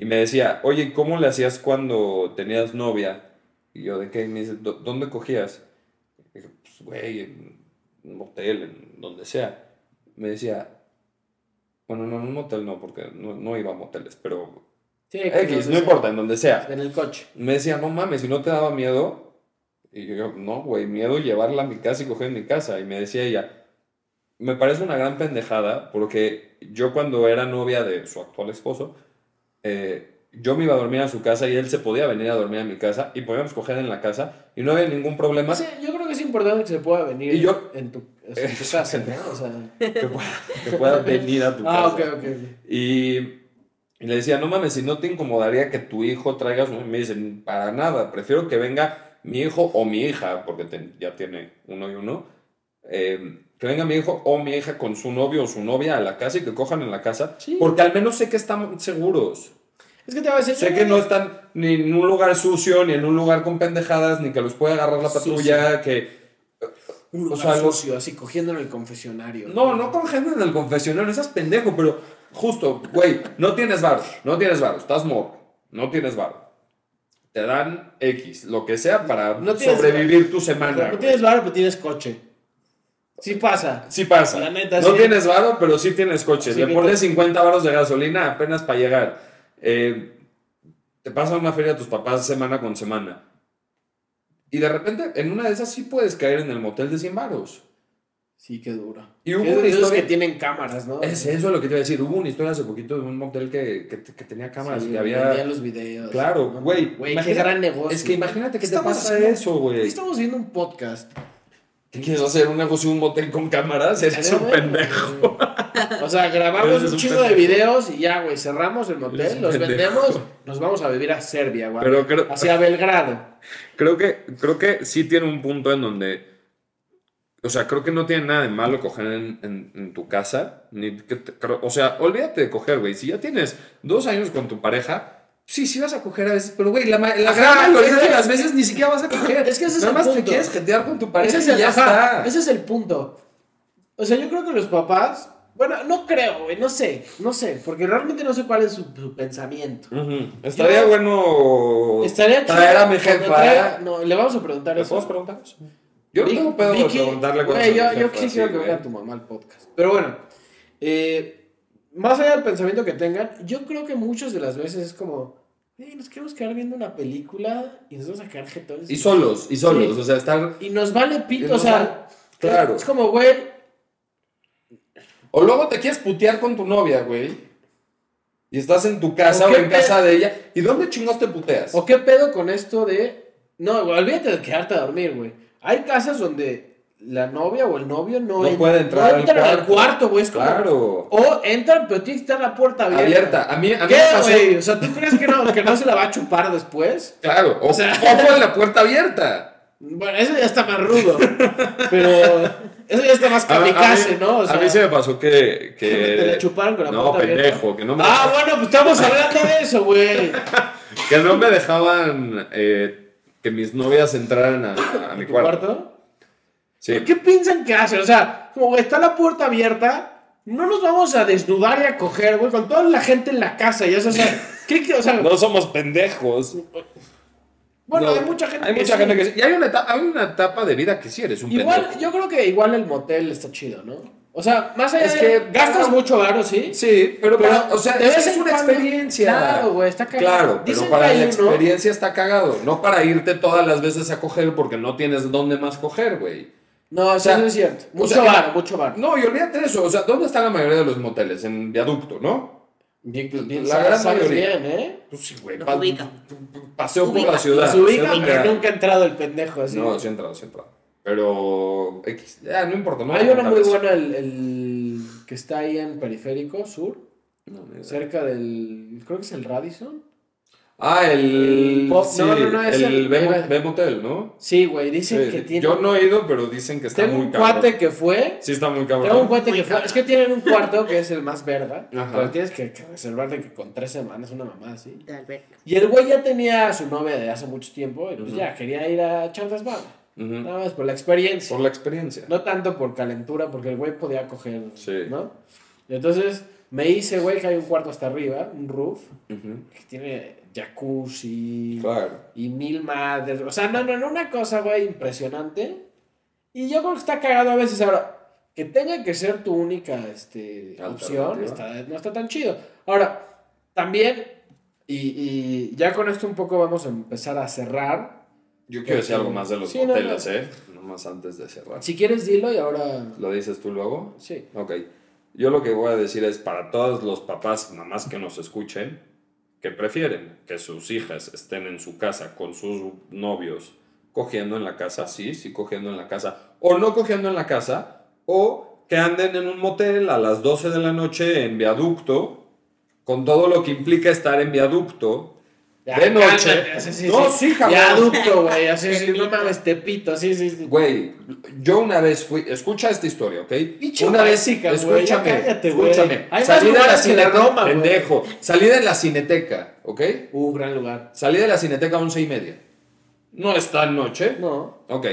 y me decía, oye, ¿cómo le hacías cuando tenías novia? Y yo, ¿de qué? Y me dice, "¿Dó- ¿dónde cogías? Y dije, pues, güey, en un motel, en donde sea. Me decía, bueno, no, en un motel no, porque no, no iba a moteles, pero Sí, X, no importa, en donde sea. En el coche. Me decía, no mames, ¿y no te daba miedo? Y yo, no, güey, miedo llevarla a mi casa y coger en mi casa. Y me decía ella, me parece una gran pendejada porque yo cuando era novia de su actual esposo, eh, yo me iba a dormir a su casa y él se podía venir a dormir a mi casa y podíamos coger en la casa y no había ningún problema. Sí, yo creo que es importante que se pueda venir Y yo- en tu, en tu casa, ¿no? O sea... Que, pueda, que pueda venir a tu Ah, casa. ok, ok. Y, y le decía, no mames, si no te incomodaría que tu hijo traiga su... Me dicen, para nada, prefiero que venga mi hijo o mi hija, porque te- ya tiene uno y uno, eh, que venga mi hijo o mi hija con su novio o su novia a la casa y que cojan en la casa, Sí. porque al menos sé que están seguros. Es que te voy a decir... Sé que no están ni en un lugar sucio, ni en un lugar con pendejadas, ni que los puede agarrar la patrulla, que... Un o lugar sea, sucio, así cogiendo en el confesionario. No, no con gente en el confesionario, esas pendejo, pero justo, güey, no tienes varo, no tienes varo, estás morro, no tienes varo. Te dan X, lo que sea para No sobrevivir tu semana. no tienes barro, pero tienes coche. Sí pasa. Sí pasa. La neta, no sí. tienes varo, pero sí tienes coche. Sí, Le pones te- 50 varos de gasolina apenas para llegar. Eh, te pasa una feria a tus papás semana con semana. Y de repente, en una de esas sí puedes caer en el motel de 100 varos. Sí, qué duro. Y hubo Que una historia- que tienen cámaras, ¿no? Es eso lo que te iba a decir. Hubo una historia hace poquito de un motel que, que, que tenía cámaras Sí, y que había... los videos. Claro, No, güey. Güey, qué imagina- gran negocio. Es que imagínate que te pasa haciendo- eso, güey. Estamos viendo un podcast. ¿Qué quieres hacer? ¿Un negocio, un motel con cámaras? Eres un pendejo. O sea, grabamos un chingo de videos y ya, güey, cerramos el motel, los vendemos, nos vamos a vivir a Serbia, güey. Hacia Belgrado. Creo que, creo que sí tiene un punto en donde... O sea, creo que no tiene nada de malo coger en, en- en tu casa. Ni que te- o sea, olvídate de coger, güey. Si ya tienes dos años con tu pareja, sí, sí vas a coger a veces. Pero, güey, la, la Ajá, gran mayoría de las veces ni siquiera vas a coger. Es que ese es Nada el más te quieres jetear con tu pareja Ese es, y el, ya ajá, está. ese es el punto. O sea, yo creo que los papás. Bueno, no creo, güey, no sé, no sé, porque realmente no sé cuál es su, su pensamiento. Ujú. Estaría Yo- bueno Estaría chido traer a mi cuando jefa. traiga- No, le vamos a preguntar ¿Le eso. podemos preguntar eso? Yo no Vic- tengo pedo de Vicky- preguntarle cosas güey, a mi yo, yo jefa, sí, que güey. venga tu mamá al podcast. Pero bueno, eh, más allá del pensamiento que tengan, yo creo que muchas de las veces es como, "Ey, nos queremos quedar viendo una película y nos vamos a quedar jetones. Y solos, y solos. Sí. O sea, estar... Y nos vale pito, o sea, vale- claro. Es como, güey, O luego te quieres putear con tu novia, güey. Y estás en tu casa ¿O en casa de ella. ¿Y dónde chingados te puteas? ¿o qué pedo con esto de... No, güey, olvídate de quedarte a dormir, güey. Hay casas donde la novia o el novio no, No en- puede entrar no al entran al cuarto. cuarto, güey. Es como, Claro. O entran, pero tiene que estar la puerta abierta. Abierta. A mí, a mí ¿Qué, me pasó. güey? O sea, ¿tú crees que no, que no se la va a chupar después? Claro. O, O sea- o con la puerta abierta. Bueno, eso ya está más rudo. Pero eso ya está más kamikaze, ¿no? O a sea, mí sí me pasó que. que te la chuparon con la No, puerta abierta. pendejo. Que no me, Ah, bueno, pues estamos hablando de eso, güey. que no me dejaban eh, que mis novias entraran a, a mi ¿Tu cuarto. cuarto? Sí. ¿Qué piensan que hacen? O sea, como está la puerta abierta, no nos vamos a desnudar y a coger, güey, con toda la gente en la casa. Y eso, o sea, ¿qué, qué- o sea, No somos pendejos. bueno, No, hay mucha gente Hay que mucha sí. gente que sí. Y hay una, etapa, hay una etapa de vida que sí eres un Igual, pendejo. yo creo que igual el motel está chido, ¿no? O sea, más allá Es de que- gastas mucho varo, ¿sí? Sí, pero, Pero, para- o sea, es, una cuando- experiencia. Claro, güey, está cagado. Claro, Dicen pero para la experiencia está cagado. No para irte todas las veces a coger porque no tienes dónde más coger, güey. No, o sea, sea, es cierto. o Mucho sea, bar, mucho bar. No, y olvídate de eso. O sea, ¿dónde están la mayoría de los moteles? En viaducto, ¿no? Bien, bien, La gran mayoría. bien, ¿eh? Pues sí, güey. Los pa- ubica. Paseo por la ciudad. Se ubica, nunca ha entrado el pendejo así. No, sí he entrado, sí he entrado. Pero. X. Ya, no importa. No Hay voy a uno contar muy eso. bueno, el, el que está ahí en Periférico Sur, No, cerca del. Creo que es el Radisson. Ah, el. Pop- sí, no, no, no, es el el- B- B Motel, ¿no? Sí, güey, dicen Sí, que tiene. Yo no he ido, pero dicen que está Tengo muy un cabrón. cuate que fue. Sí, está muy cabrón. Tengo un cuate Muy que fue. cabrón. Es que tienen un cuarto que es el más verga. Ajá. Pero tienes que, que reservar de que con tres semanas, una mamá así. De alberca. Y el güey ya tenía a su novia de hace mucho tiempo. Y pues Ujú. ya quería ir a echar desmadre. Ujú. Nada más por la experiencia. Por la experiencia. No tanto por calentura, porque el güey podía coger, Sí. ¿no? Y entonces me hice, güey, que hay un cuarto hasta arriba, un roof, Ujú. que tiene jacuzzi Claro. y mil madres. O sea, no, no, no, una cosa, güey, impresionante. Y yo creo que está cagado a veces. Ahora, que tenga que ser tu única este, opción, está, no está tan chido. Ahora, también, y, y ya con esto un poco vamos a empezar a cerrar. Yo quiero decir algo más de los Sí, no, moteles, no. ¿eh? Nomás antes de cerrar. Si quieres, dilo y ahora. ¿Lo dices tú luego? Sí. Ok. Yo lo que voy a decir es para todos los papás mamás que nos escuchen, que prefieren que sus hijas estén en su casa con sus novios cogiendo en la casa, sí, sí cogiendo en la casa, o no cogiendo en la casa, o que anden en un motel a las 12 de la noche en viaducto, con todo lo que implica estar en viaducto, Ya, de noche. cálmate, así, sí, no, sí. sí, cabrón. Viaducto, güey, así, sí, no mames, tepito, sí, sí, sí. Güey, yo una vez fui, escucha esta historia, ¿ok? Una vez, ya escúchame, cállate, escúchame. Hay Salí de la cineteca, pendejo. Salí de la cineteca, ¿ok? Uh, gran lugar. Salí de la cineteca a once y media. No es tan noche. No. Ok.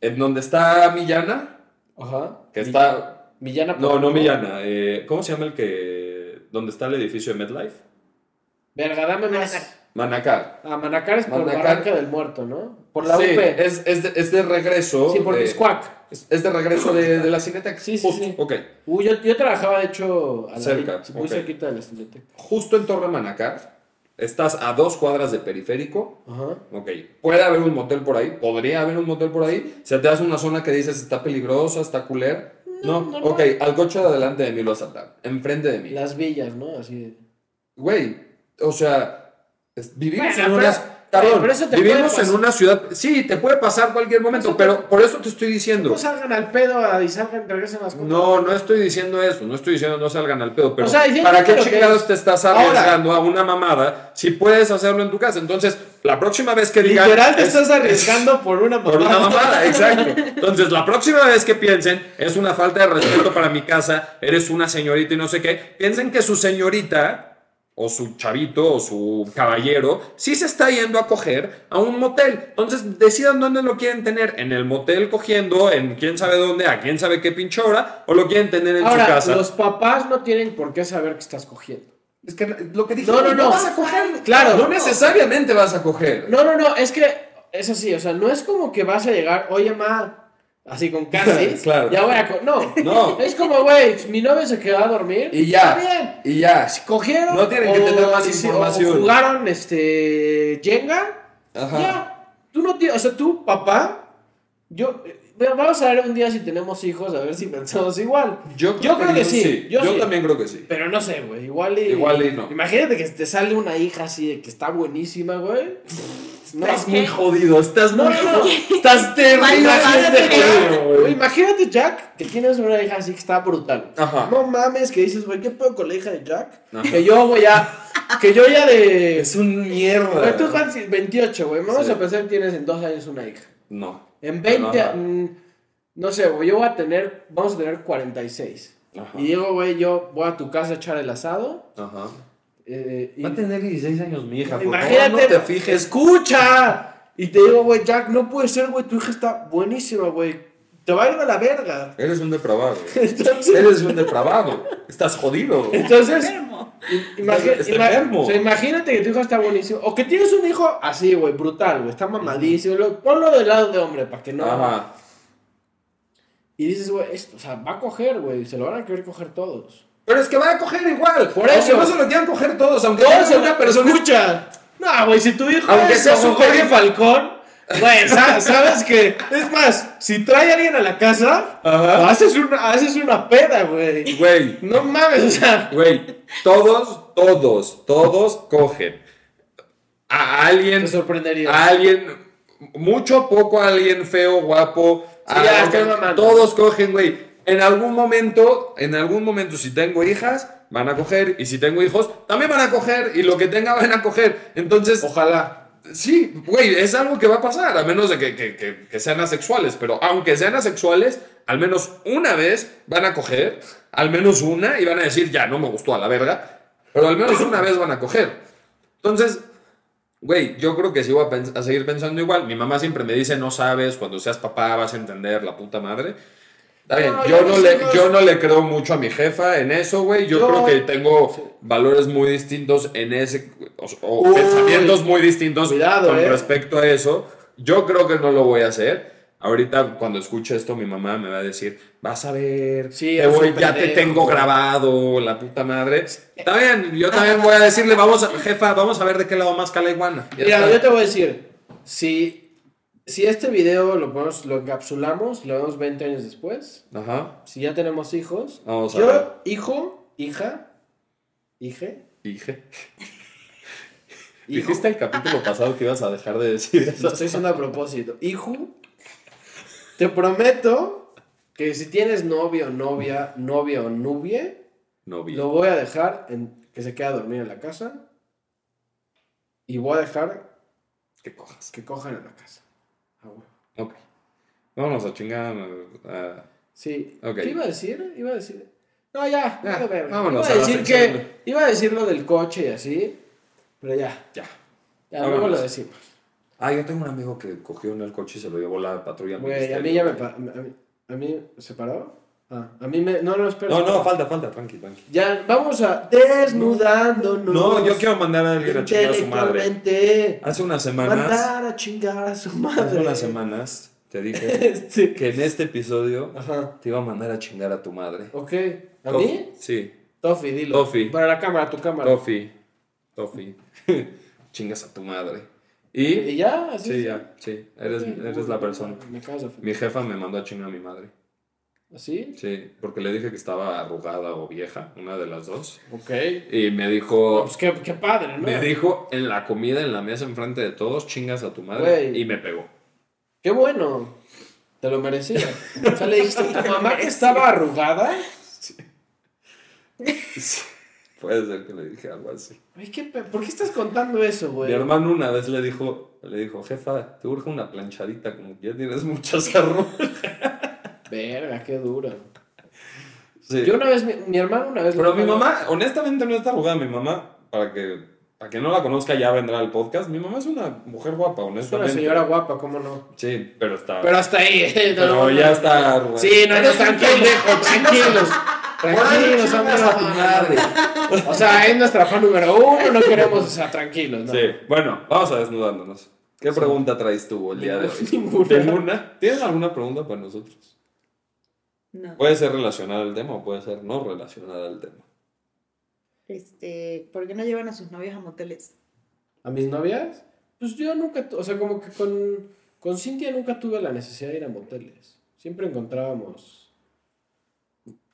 En donde está Millana, Ajá. que está... Millana. No, no. Millana. eh, ¿Cómo se llama el que... donde está el edificio de MetLife? Verga, dame más. Manacar. Manacar. Ah, Manacar es por Manacar. Barranca del Muerto, ¿no? Por la sí, UP. Es, es, de, es de regreso. Sí, por de-. Es, es de regreso de, de la cineteca. Sí, sí, Justo, sí. Ok. Uh, yo, yo trabajaba, de hecho, a la- Cerca, muy cerquita de la cineteca. justo en Torre Manacar, estás a dos cuadras de periférico. Ajá. Ok, puede haber un motel por ahí, podría haber un motel por ahí. Se te hace una zona que dices está peligrosa, está culera. No, no, ok, al coche de adelante de mí lo asaltaron, enfrente de mí. Las villas, ¿no? Así de... Güey, o sea, es- vivimos Bueno, en pero- una. Pero eso te vivimos en una ciudad. Sí, te puede pasar cualquier momento, te- pero por eso te estoy diciendo. No salgan al pedo y salgan, regresen las cosas. No, no estoy diciendo eso, no estoy diciendo no salgan al pedo, pero O sea, diciendo ¿para qué que chingados te estás Ahora. arriesgando a una mamada si puedes hacerlo en tu casa? Entonces, la próxima vez que digan... Literal te es- estás arriesgando por una Por una mamada. mamada, exacto. Entonces, la próxima vez que piensen, es una falta de respeto para mi casa, eres una señorita y no sé qué, piensen que su señorita, o su chavito, o su caballero, sí se está yendo a coger a un motel. Entonces, decidan dónde lo quieren tener. En el motel cogiendo, en quién sabe dónde, a quién sabe qué pinche hora, o lo quieren tener en Ahora, su casa. los papás no tienen por qué saber que estás cogiendo. Es que lo que dije, No, no, no. vas a coger. Claro. No necesariamente vas a coger. No, no, no, es que es así, o sea, no es como que vas a llegar, oye, ma, así con Candice, Claro. ya voy a... co-". No, No. es como, güey, mi novio se quedó a dormir. Y ya. Está bien. Y ya. Si cogieron. No tienen que tener más información. O jugaron, este, Jenga. Ajá. Ya. Tú no tienes, o sea, tú, papá, yo... eh, vamos a ver un día si tenemos hijos, a ver si pensamos igual. Yo, Yo creo que sí, Yo, yo sí. también creo que sí. Pero no sé, güey, igual y... Igual y no. Imagínate que te sale una hija así de que está buenísima, güey. No, Estás muy jodido, estás no, no. Estás terrible. Imagínate, jodido, Güey, imagínate, Jack, que tienes una hija así que está brutal. Ajá. No mames, que dices, güey, ¿qué pedo con la hija de Jack? Ajá. Que yo, güey, ya. Que yo ya de. Es un mierda. Güey, tú, Juan, si- 28, güey. Vamos Sí. a pensar que tienes en dos años una hija. No. En 20. Ajá. mm, no sé, güey, yo voy a tener. Vamos a tener 46. Ajá. Y digo, güey, yo voy a tu casa a echar el asado. Ajá. Eh, y- Va a tener 16 años mi hija. por Imagínate, favor, no te fijes. escucha. Y te digo, güey, Jack, no puede ser, güey, tu hija está buenísima, güey. Te va a ir a la verga. Eres un depravado. Entonces, Eres un depravado. Estás jodido. entonces imagi- Está o sea, imagínate que tu hijo está buenísimo. O que tienes un hijo así, güey, brutal, güey, está mamadísimo. lo- Ponlo del lado de hombre para que no. Ajá. Y dices, güey, esto, o sea, va a coger, güey, se lo van a querer coger todos. Pero es que van a coger igual. Por eso. no se lo quieran coger todos, aunque Todos tenga se una persona. Escucha. No, güey, si tu hijo Aunque es sea como Jorge Falcón, Güey, sa- sabes que. Es más, si trae a alguien a la casa, Ajá. haces una, haces una peda, güey. Güey, No mames, o sea. güey, todos, todos, todos cogen. A alguien, Te sorprendería. a alguien, mucho, poco, a alguien feo, guapo. a ya, mamando. todos cogen, güey. En algún momento, en algún momento, si tengo hijas, van a coger. Y si tengo hijos, también van a coger. Y lo que tenga, van a coger. Entonces, Ojalá. Sí, güey, es algo que va a pasar, a menos de que, que- que- que sean asexuales. Pero aunque sean asexuales, al menos una vez van a coger, al menos una, y van a decir, ya, no me gustó a la verga. Pero al menos una vez van a coger. Entonces, güey, yo creo que sí voy a, pens- a seguir pensando igual. Mi mamá siempre me dice, no sabes, cuando seas papá vas a entender la puta madre. Está bien, No, yo, no le, hijos- yo no le creo mucho a mi jefa en eso, güey. Yo, Yo- creo que tengo valores muy distintos en ese, o, o Uy. pensamientos muy distintos Cuidado, con eh. respecto a eso. Yo creo que no lo voy a hacer. Ahorita, cuando escuche esto, mi mamá me va a decir, vas a ver, Sí, te voy- ya te pendejo". tengo grabado, la puta madre. Está bien, yo también voy a decirle, vamos, jefa, vamos a ver de qué lado más cala iguana. Ya Mira, está. yo te voy a decir. Si, si este video lo, ponemos, lo encapsulamos, lo vemos 20 años después. Ajá, Si ya tenemos hijos. Vamos a yo, ver. hijo, hija, hije. dije. hijo. Dijiste el capítulo pasado que ibas a dejar de decir Lo eso. estoy diciendo a propósito. Hijo, te prometo que si tienes novio, novia, novia o novia, No vi. lo voy a dejar en, que se quede a dormir en la casa. Y voy a dejar Que cojas. que cojan en la casa. Ok. Vámonos a chingar. a- Sí. ¿Qué iba a decir? Iba a decir. No, ya, Ya, vámonos Iba a decir que. Iba a decir lo del coche y así. Pero ya. Ya. Ya, luego lo decimos. Ah, yo tengo un amigo que cogió en el coche y se lo llevó la patrulla. Güey, a mí ya me. pa- a mí ¿Se paró? Ah, a mí me. No, no, espera. No, no, falta, falta, tranqui, tranqui. Ya, vamos a. Desnudándonos. No, yo quiero mandar a alguien a chingar a su madre. Hace unas semanas, Mandar a chingar a su madre. hace unas semanas, te dije sí. que en este episodio Ajá. te iba a mandar a chingar a tu madre. Ok. ¿A Tof- mí? Sí, Tofi, dilo. Tofi. Para la cámara, tu cámara. Tofi, Tofi. Chingas a tu madre. ¿Y? ¿Y ya? ¿Así? Sí, ya, sí, eres, eres la persona. Me ofender. Mi jefa me mandó a chingar a mi madre. ¿Así? Sí, porque le dije que estaba arrugada o vieja, una de las dos. Ok. Y me dijo, pues qué, qué padre, ¿no? me dijo en la comida, en la mesa, enfrente de todos, chingas a tu madre. Güey. Y me pegó. Qué bueno. Te lo merecía. O sea, le dijiste a tu mamá que estaba arrugada. Puede ser que le dije algo así. Ay, ¿qué pe- ¿Por qué estás contando eso, güey? Mi hermano una vez le dijo, le dijo, jefa, te urge una planchadita, como que ya tienes muchas arrugas. Verga, qué dura. Sí. Yo una vez, mi, mi hermano una vez. Pero mi mamá, honestamente, no está arrugada. Mi mamá, para que, para que no la conozca, ya vendrá al podcast. Mi mamá es una mujer guapa, Es una honestamente. señora guapa, ¿cómo no? Sí, pero está. Pero hasta ahí, eh. no, pero no, ya no. está arrugada. Sí, no, no, tranquilos, tranquilos. Tranquilos, chingas a madre. O sea, es nuestra fan número uno, no queremos, o sea, tranquilos, ¿no? Sí, bueno, vamos a desnudándonos. ¿Qué pregunta traes tú el día de hoy? Ninguna. ¿Ninguna? ¿Tienes alguna pregunta para nosotros? No. Puede ser relacionada al tema o puede ser no relacionada al tema. Este, ¿por qué no llevan a sus novias a moteles? ¿A mis novias? Pues yo nunca, o sea, como que con, con Cintia nunca tuve la necesidad de ir a moteles. Siempre encontrábamos...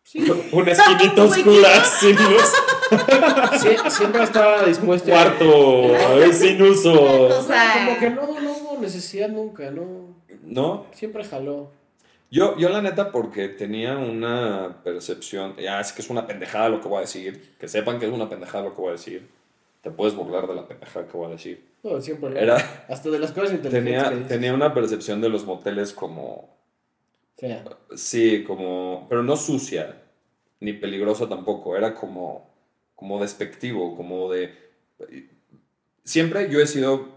Sí, Una esquinita oscura sin luz. sí, siempre estaba dispuesto a... Cuarto sin uso. O sea, Como que no, no hubo necesidad nunca, no. ¿No? Siempre jaló. Yo, yo la neta, porque tenía una percepción, ya es que es una pendejada lo que voy a decir, que sepan que es una pendejada lo que voy a decir. Te puedes burlar de la pendejada que voy a decir. No, siempre. Era- Hasta de las cosas inteligentes Tenía, tenía una percepción de los moteles como, Fea. sí, como, pero no sucia, ni peligrosa tampoco, era como, como despectivo, como de... Siempre yo he sido,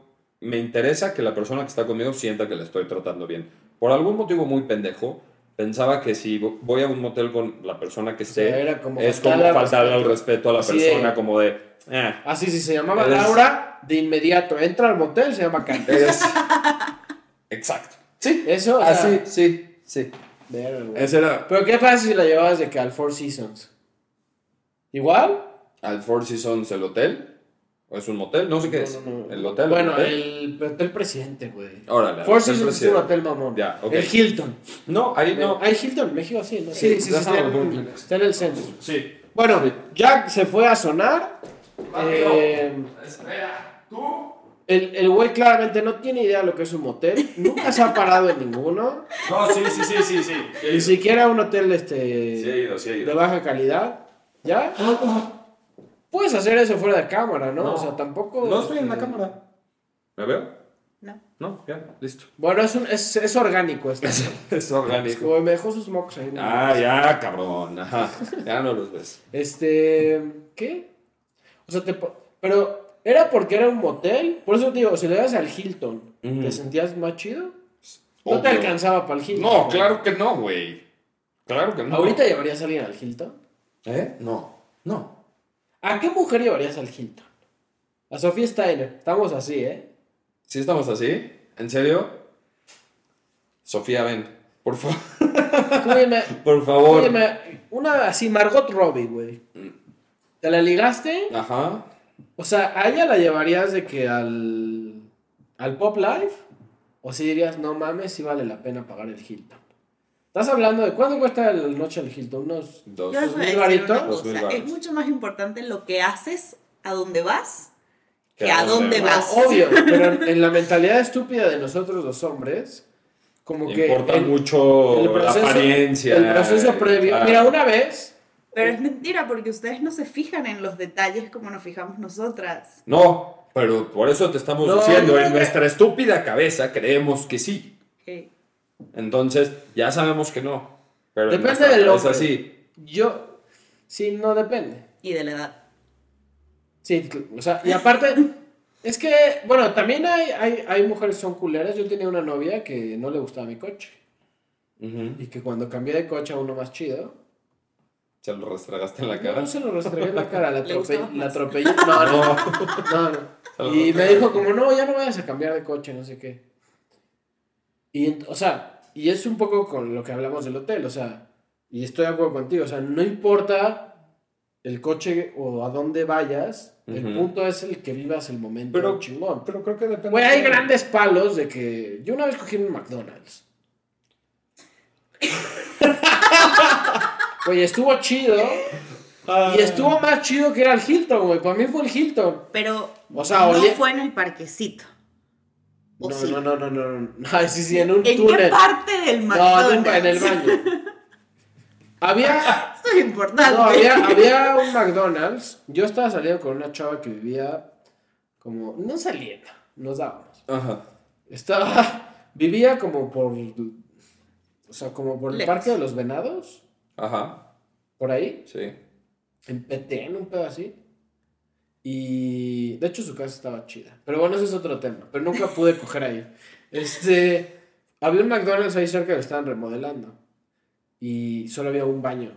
me interesa que la persona que está conmigo sienta que le estoy tratando bien. Por algún motivo muy pendejo, pensaba que si voy a un motel con la persona que O sea, esté, era como es como faltarle al respeto. a la Así de- persona, como de... "Eh, Así, si se llamaba Eres- Laura, de inmediato entra al motel, se llama Candy. eres... Exacto. Sí, Eso, así, sí, sí. Ese era... Pero ¿qué pasa si la llevabas de que al Four Seasons? ¿Igual? al Four Seasons el hotel. ¿O es un motel? No sé qué es. No, no, no. ¿El hotel? Bueno, ¿El el hotel presidente, güey. Órale. Four hotel Seasons es un presidente. hotel mamón. Ya, ok. El Hilton. No, ahí no. ¿Hay Hilton México? Sí, ¿no? Sí, sí, sí, está, está en, está el centro. Sí. Bueno, Jack se fue a sonar. Eh, Espera, ¿tú? el el güey claramente no tiene idea de lo que es un motel. Nunca se ha parado en ninguno. No, sí, sí, sí, sí, sí. Ni siquiera un hotel este, Sí he ido, sí he de baja calidad. ¿Ya? Puedes hacer eso fuera de cámara, ¿no? No. O sea, tampoco. No estoy en la este, cámara. ¿Me veo? No. No, ya, listo. Bueno, es, un- es, es orgánico esto. Es orgánico. Como me dejó sus mocos ahí. ¿no? Ah, ya, cabrón. Ajá. Ya no los ves. Este. ¿Qué? O sea, te. Pero, ¿era porque era un motel? Por eso te digo, si le das al Hilton. ¿te sentías más chido? No te alcanzaba para el Hilton. No, güey. claro que no, güey. Claro que no. ¿Ahorita llevarías a alguien al Hilton? ¿Eh? No. No. ¿A qué mujer llevarías al Hilton? A Sofía Steiner. Estamos así, ¿eh? ¿Sí estamos así? ¿En serio? Sofía, ven. Por favor. Por favor. dime, una así, Margot Robbie, güey. ¿Te la ligaste? Ajá. O sea, ¿a ella la llevarías de que al, al Pop Life? ¿O si dirías, no mames, si vale la pena pagar el Hilton? Estás hablando de cuánto cuesta la noche al Hilton, unos... Dos. Mil varos. Es mucho más importante lo que haces, a dónde vas, Que que a dónde dónde vas. vas. Obvio, pero en, en la mentalidad estúpida de nosotros los hombres, como que... Importa el- mucho el proceso- la apariencia. El proceso previo. Ah. Mira, una vez... Pero es mentira, porque ustedes no se fijan en los detalles como nos fijamos nosotras. No, pero por eso te estamos No, diciendo, no, en no. nuestra estúpida cabeza creemos que sí. Eh, Entonces, ya sabemos que no. Pero en Depende del hombre. sí. Yo... Sí, no depende. y de la edad. Sí, o sea, y aparte, es que, bueno, también hay, hay, hay mujeres que son culeras. Yo tenía una novia que no le gustaba mi coche. Y que cuando cambié de coche a uno más chido, Se lo restragaste en la cara. no se lo restregué en la cara, la, ¿Le atrope- gustaba la atropellé. No, no, Y me restregaste. dijo como, no, ya no vayas a cambiar de coche, no sé qué. Y, o sea, y es un poco con lo que hablamos del hotel, o sea, y estoy de acuerdo contigo, o sea, no importa el coche o a dónde vayas, el punto es el que vivas el momento Pero- chingón. Pero creo que depende. Güey, hay grandes palos de que. Yo una vez cogí en un McDonald's. Güey, estuvo chido. Y estuvo más chido que era el Hilton, güey. Para mí fue el Hilton. Pero O sea, no olía- fue en el parquecito. ¿O No, sí? no, no, no, no, no. Ay, sí, sí, en un ¿En qué túnel. parte del No, en, McDonald's? el baño. Había. Esto es importante. No, había, había un McDonald's. Yo estaba saliendo con una chava que vivía como. No saliendo, nos dábamos. Ajá. Estaba. Vivía como por. O sea, como por el. Parque de los Venados. Ajá. Por ahí. Sí. En Petén, un pedo así. Y. De hecho, su casa estaba chida. Pero bueno, ese es otro tema. Pero nunca pude coger ahí. Este. Había un McDonald's ahí cerca que lo estaban remodelando. Y solo había un baño.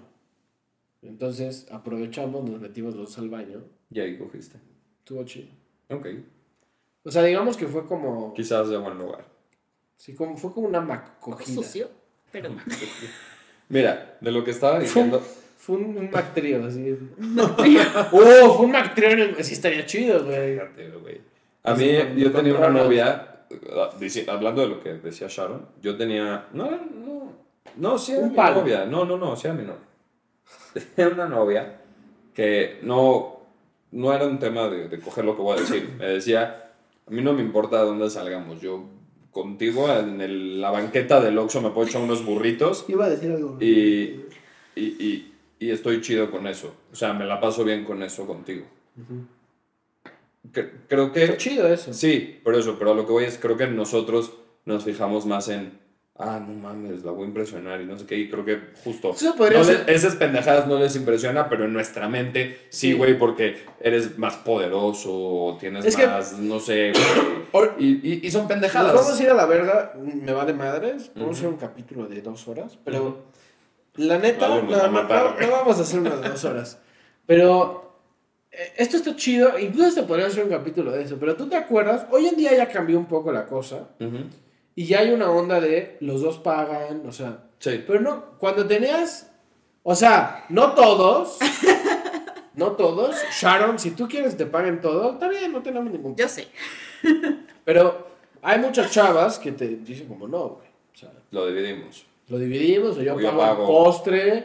Entonces aprovechamos, nos metimos los dos al baño. Y ahí cogiste. Estuvo chido. Ok. O sea, digamos que fue como. Quizás de buen lugar. Sí, como, fue como una macogida. sucio, pero Mira, de lo que estaba diciendo. Fue un, un Mac trío, así. ¡Oh! Fue un Mac trío en el. Sí, estaría chido, güey. A Así mí, yo tenía una novia, ah, hablando de lo que decía Sharon, yo tenía, no, no, no, sí era Un mi palo. novia, no, no, no, sí era mi novia. Tenía una novia que no, no era un tema de, de coger lo que voy a decir, me decía, a mí no me importa de dónde salgamos, yo contigo en el- la banqueta del Oxxo me puedo echar unos burritos Iba a decir algo. y, y, y, y estoy chido con eso, o sea, me la paso bien con eso contigo. Cre- creo que... Está chido eso. Sí, por eso, pero lo que voy es, creo que nosotros nos fijamos más en, ah, no mames, la voy a impresionar y no sé qué, y creo que justo, Eso podría no ser- le- esas pendejadas no les impresiona, pero en nuestra mente sí, Sí. güey, porque eres más poderoso, tienes Es que- más, no sé, güey, y, y, y son Nos pendejadas. vamos a ir a la verga, me va de madres. Vamos a hacer un capítulo de dos horas. Pero la neta, no, va a no, matar, no- güey. no vamos a hacer unas dos horas. Pero eh, esto está chido. Incluso te podría hacer un capítulo de eso. Pero tú te acuerdas, hoy en día ya cambió un poco la cosa. Y ya hay una onda de los dos pagan. O sea, Sí, pero no, cuando tenías. O sea, no todos. no todos. Sharon, si tú quieres te paguen todo, está bien, no tenemos ningún Yo sé. Pero hay muchas chavas que te dicen como no, güey. O sea, Lo dividimos. Lo dividimos, o yo, O yo pago, pago. el postre.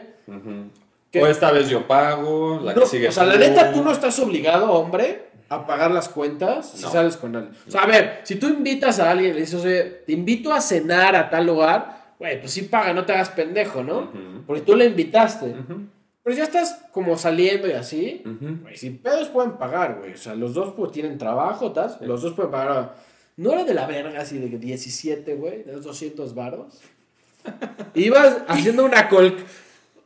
¿Qué? O esta vez yo pago, la No, que sigue o sea, la neta, tú no estás obligado, hombre, a pagar las cuentas si sales con alguien. O sea, a ver, si tú invitas a alguien y le dices, oye, te invito a cenar a tal lugar, güey, pues sí paga, no te hagas pendejo, ¿no? Porque tú le invitaste. Ujú. Pero ya estás como saliendo y así. Güey, sin pedos pueden pagar, güey. O sea, los dos pues, tienen trabajo, ¿tas? Los dos pueden pagar. No era de la verga así de que 17, güey, de los 200 varos. Ibas haciendo una, col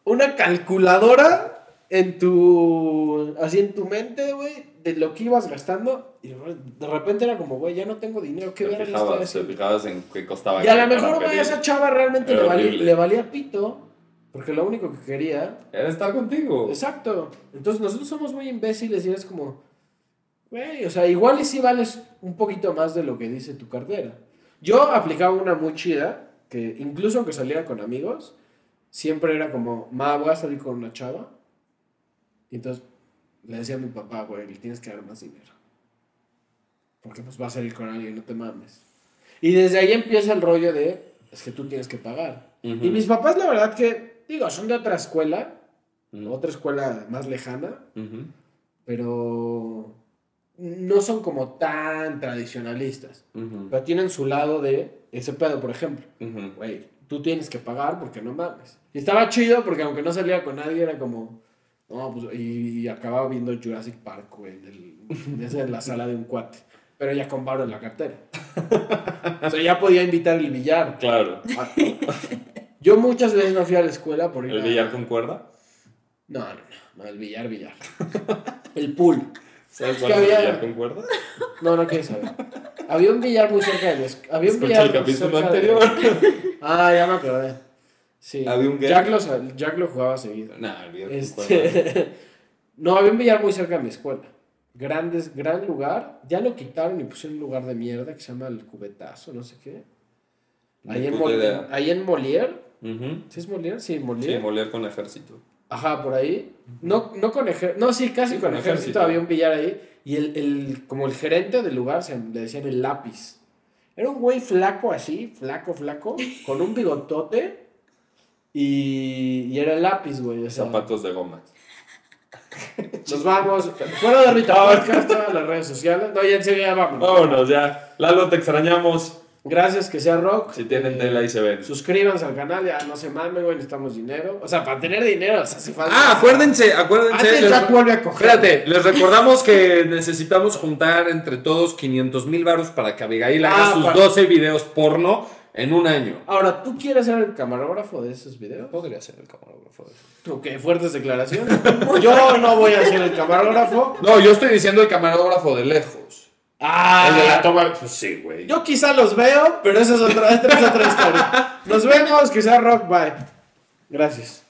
una calculadora en tu. Así en tu mente, güey, de lo que ibas gastando. Y de repente era como, güey, ya no tengo dinero, ¿qué Te fijabas, te fijabas en qué costaba. Y a lo mejor, güey, esa chava realmente le valía, le valía pito. Porque lo único que quería Era estar contigo. Exacto. Entonces nosotros somos muy imbéciles y es como, güey, o sea, igual y si vales un poquito más de lo que dice tu cartera. Yo aplicaba una muy chida, que incluso aunque saliera con amigos, siempre era como, ma, voy a salir con una chava. Y entonces le decía a mi papá, güey, le tienes que dar más dinero. Porque pues va a salir con alguien, no te mames. Y desde ahí empieza el rollo de, es que tú tienes que pagar. Ujú. Y mis papás, la verdad que, digo, son de otra escuela, Ujú. otra escuela más lejana, Ujú. pero no son como tan tradicionalistas. Pero tienen su lado de ese pedo, por ejemplo. Güey, tú tienes que pagar porque no mames. Y estaba chido porque aunque no salía con nadie, era como. No, pues, y, y acababa viendo Jurassic Park, güey, la sala de un cuate. Pero ya con en la cartera. o sea, ya podía invitar el billar. Claro. Yo muchas veces no fui a la escuela por ir ¿El a- billar con cuerda? No, no, no, no, el billar, billar. el pool. ¿Sabes Es cuál es el había- billar con cuerda? No, no quieres saber. Había un billar muy cerca de esc- Había un Escucha billar el capítulo de- anterior. Ah, ya me acordé. Sí. ¿Había un? Jack lo, Jack lo jugaba seguido. Nah, el billar con. Este... no, había un billar muy cerca de mi escuela. Grandes, gran lugar. Ya lo quitaron y pusieron un lugar de mierda que se llama el cubetazo, no sé qué. Ahí en, puta Mol- idea. ahí en Molière. ¿Sí es Molière? Sí, Sí, Molière. con ejército. Ajá, por ahí. No, no con ejército. No, sí, casi Sí, con, con ejército. ejército. Había un billar ahí. Y el, el, como el gerente del lugar se, le decían el lápiz. Era un güey flaco así, flaco, flaco, con un bigotote. Y, y era el lápiz, güey. O sea, Zapatos de goma. nos vamos. Fuera de órbita podcast, todas las redes sociales. No, ya en serio, ya vamos. Vámonos ya. Lalo, te extrañamos. Gracias, que sea rock. Si tienen Eh, tela ahí se ven. Suscríbanse al canal, ya no se mamen, güey, necesitamos dinero. O sea, para tener dinero hace falta. Ah, acuérdense, acuérdense. Antes les- Jack vuelve a coger. Espérate, les recordamos que necesitamos juntar entre todos 500 mil varos para que Abigail haga Ah, sus para- 12 videos porno en un año. Ahora, ¿tú quieres ser el camarógrafo de esos videos? Podría ser el camarógrafo de eso. Ok, fuertes declaraciones. Yo no voy a ser el camarógrafo. No, yo estoy diciendo el camarógrafo de lejos. Ah, el de la toma. Pues sí, güey. Yo quizá los veo, pero esa es otra, esta es otra historia. Nos vemos, que sea rock, bye. Gracias.